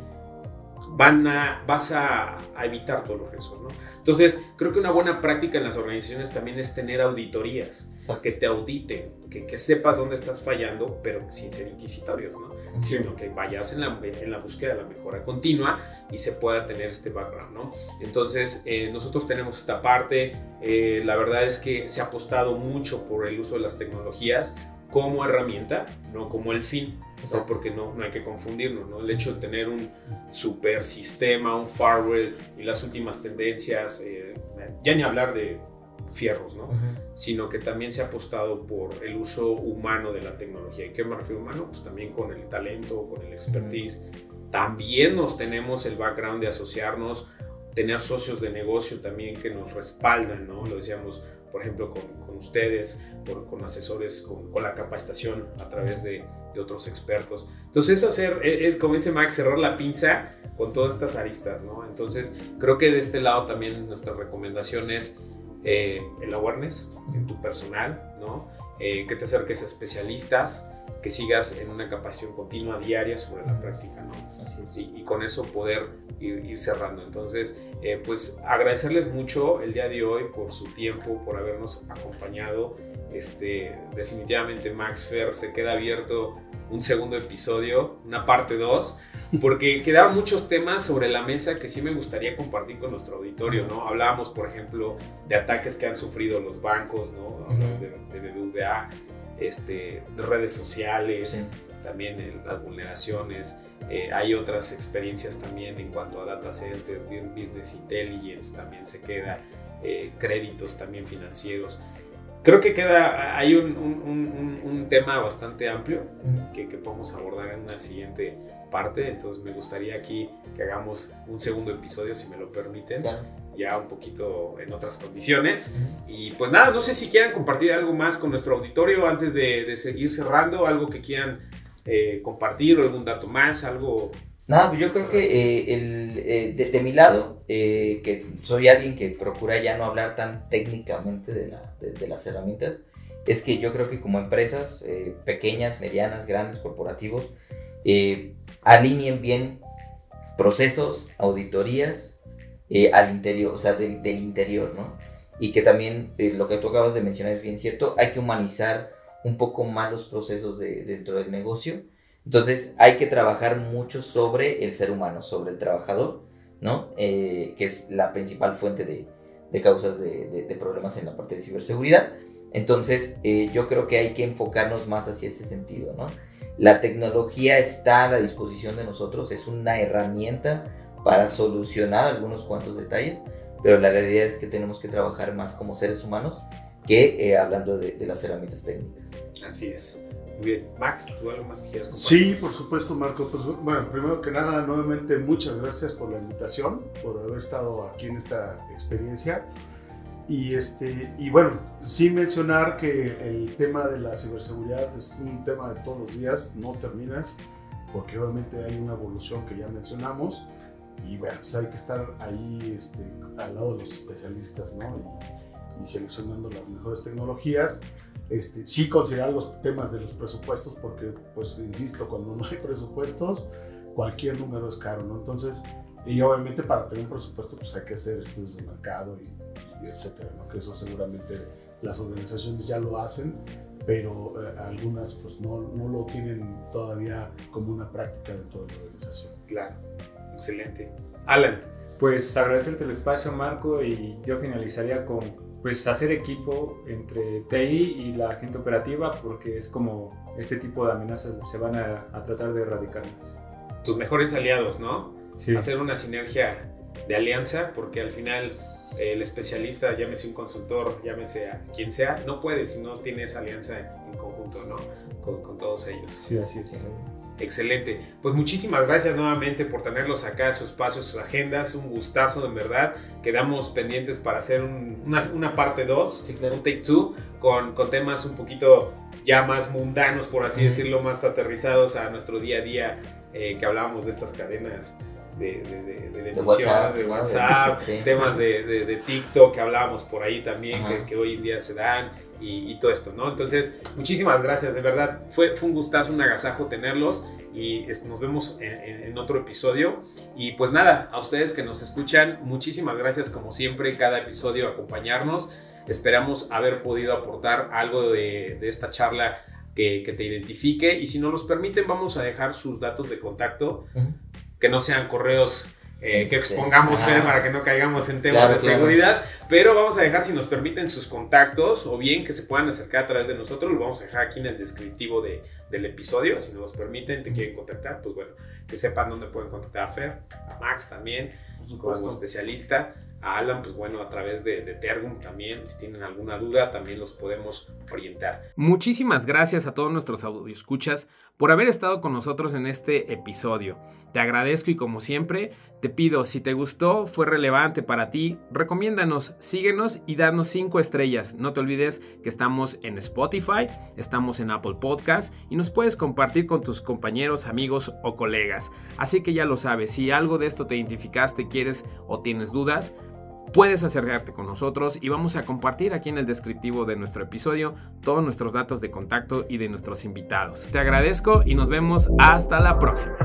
van a, vas a, a evitar todos los riesgos, ¿no? Entonces, creo que una buena práctica en las organizaciones también es tener auditorías, que te auditen, que, que sepas dónde estás fallando, pero sin ser inquisitorios, ¿no? Sí. Sino que vayas en la, en la búsqueda de la mejora continua y se pueda tener este background, ¿no? Entonces, eh, nosotros tenemos esta parte, eh, la verdad es que se ha apostado mucho por el uso de las tecnologías como herramienta, no como el fin, ¿no? Porque no, no hay que confundirnos, ¿no? El hecho de tener un super sistema, un firewall y las últimas tendencias, eh, ya ni hablar de fierros, ¿no? Ujú. Sino que también se ha apostado por el uso humano de la tecnología. ¿Y qué me refiero humano? Pues también con el talento, con el expertise. También nos tenemos el background de asociarnos, tener socios de negocio también que nos respaldan, ¿no? Lo decíamos, por ejemplo, con, con ustedes, por- con asesores, con, con la capacitación a través de, de otros expertos. Entonces, hacer, eh, eh, como dice Max, cerrar la pinza con todas estas aristas, ¿no? Entonces, creo que de este lado también nuestra recomendación es eh, el awareness en tu personal, ¿no? Eh, que te acerques a especialistas, que sigas en una capacitación continua diaria sobre la práctica, ¿no? Así es. y, y con eso poder ir, ir cerrando. Entonces, eh, pues agradecerles mucho el día de hoy por su tiempo, por habernos acompañado. Este, definitivamente Max Fer se queda abierto un segundo episodio, una parte 2, porque quedaron muchos temas sobre la mesa que sí me gustaría compartir con nuestro auditorio, ¿no? Hablábamos, por ejemplo, de ataques que han sufrido los bancos, ¿no? Hablamos de, de BBVA, este, de redes sociales, Sí. también las vulneraciones. Eh, hay otras experiencias también en cuanto a data centers, bu- business intelligence también se queda, eh, créditos también financieros. Creo que queda, hay un, un- un- un- tema bastante amplio que, que podemos abordar en una siguiente parte, entonces me gustaría aquí que hagamos un segundo episodio, si me lo permiten, Claro. Ya un poquito en otras condiciones. Y pues nada, no sé si quieran compartir algo más con nuestro auditorio antes de, de seguir cerrando, algo que quieran eh, compartir o algún dato más, algo... Nada, pues yo creo que eh, el, eh, de, de mi lado, eh, que soy alguien que procura ya no hablar tan técnicamente de, la- de- de las herramientas, es que yo creo que como empresas eh, pequeñas, medianas, grandes, corporativos, eh, alineen bien procesos, auditorías eh, al interior, o sea, del, del interior, ¿no? Y que también eh, lo que tú acabas de mencionar es bien cierto, hay que humanizar un poco más los procesos de- dentro del negocio. Entonces hay que trabajar mucho sobre el ser humano, sobre el trabajador, ¿no? Eh, que es la principal fuente de, de causas de, de- problemas en la parte de ciberseguridad. Entonces eh, yo creo que hay que enfocarnos más hacia ese sentido, ¿no? La tecnología está a la disposición de nosotros, es una herramienta para solucionar algunos cuantos detalles, pero la realidad es que tenemos que trabajar más como seres humanos que eh, hablando de, de las herramientas técnicas. Así es. Muy bien. Max, ¿tú algo más que quieras compartir? Sí, por supuesto, Marco. Pues, bueno, primero que nada, nuevamente muchas gracias por la invitación, por haber estado aquí en esta experiencia. Y, este, y bueno, sí mencionar que el tema de la ciberseguridad es un tema de todos los días, no terminas, porque obviamente hay una evolución que ya mencionamos. Y bueno, pues hay que estar ahí este, al lado de los especialistas, ¿no? Y, y seleccionando las mejores tecnologías. Este, sí considerar los temas de los presupuestos, porque, pues, insisto, cuando no hay presupuestos, cualquier número es caro, ¿no? Entonces, y obviamente para tener un presupuesto, pues hay que hacer estudios de mercado y, y etcétera, ¿no? Que eso seguramente las organizaciones ya lo hacen, pero eh, algunas, pues, no, no lo tienen todavía como una práctica dentro de la organización. Claro. Excelente. Alan. Pues agradecerte el espacio, Marco, y yo finalizaría con pues hacer equipo entre TI y la gente operativa, porque es como este tipo de amenazas se van a, a tratar de erradicar más. tus mejores aliados, ¿no? Sí, Hacer una sinergia de alianza, porque al final eh, el especialista, llámese un consultor, llámese a quien sea, no puede si no tiene esa alianza en conjunto, ¿no? Con, con todos ellos. sí, así es. Excelente. Pues muchísimas gracias nuevamente por tenerlos acá, su espacio, sus agendas. Un gustazo, en verdad. Quedamos pendientes para hacer un- una, una parte 2, Sí, claro. un take 2, con, con temas un poquito ya más mundanos, por así decirlo, más aterrizados a nuestro día a día, eh, que hablábamos de estas cadenas de, de, de, de WhatsApp, de ¿no? WhatsApp, Sí. temas de, de- de TikTok que hablábamos por ahí también, que, que hoy en día se dan y, y todo esto, ¿no? Entonces, muchísimas gracias, de verdad, fue, fue un gustazo, un agasajo tenerlos y nos vemos en, otro episodio. Y pues nada, a ustedes que nos escuchan, muchísimas gracias como siempre en cada episodio acompañarnos. Esperamos haber podido aportar algo de, esta charla que, te identifique y si nos los permiten vamos a dejar sus datos de contacto, que no sean correos eh, que este, expongamos para que no caigamos en temas de seguridad, pero vamos a dejar si nos permiten sus contactos o bien que se puedan acercar a través de nosotros, lo vamos a dejar aquí en el descriptivo de, del episodio, si nos permiten, te quieren contactar, pues bueno, que sepan dónde pueden contactar a Fer, a Max también, como especialista a Alan, pues bueno, a través de, de, Tergum también, si tienen alguna duda, también los podemos orientar. Muchísimas gracias a todos nuestros escuchas por haber estado con nosotros en este episodio. Te agradezco y como siempre, te pido, si te gustó, fue relevante para ti, recomiéndanos, síguenos y danos 5 estrellas. No te olvides que estamos en Spotify, estamos en Apple Podcast y nos puedes compartir con tus compañeros, amigos o colegas. Así que ya lo sabes, si algo de esto te identificaste, quieres o tienes dudas, puedes acercarte con nosotros y vamos a compartir aquí en el descriptivo de nuestro episodio todos nuestros datos de contacto y de nuestros invitados. Te agradezco y nos vemos hasta la próxima.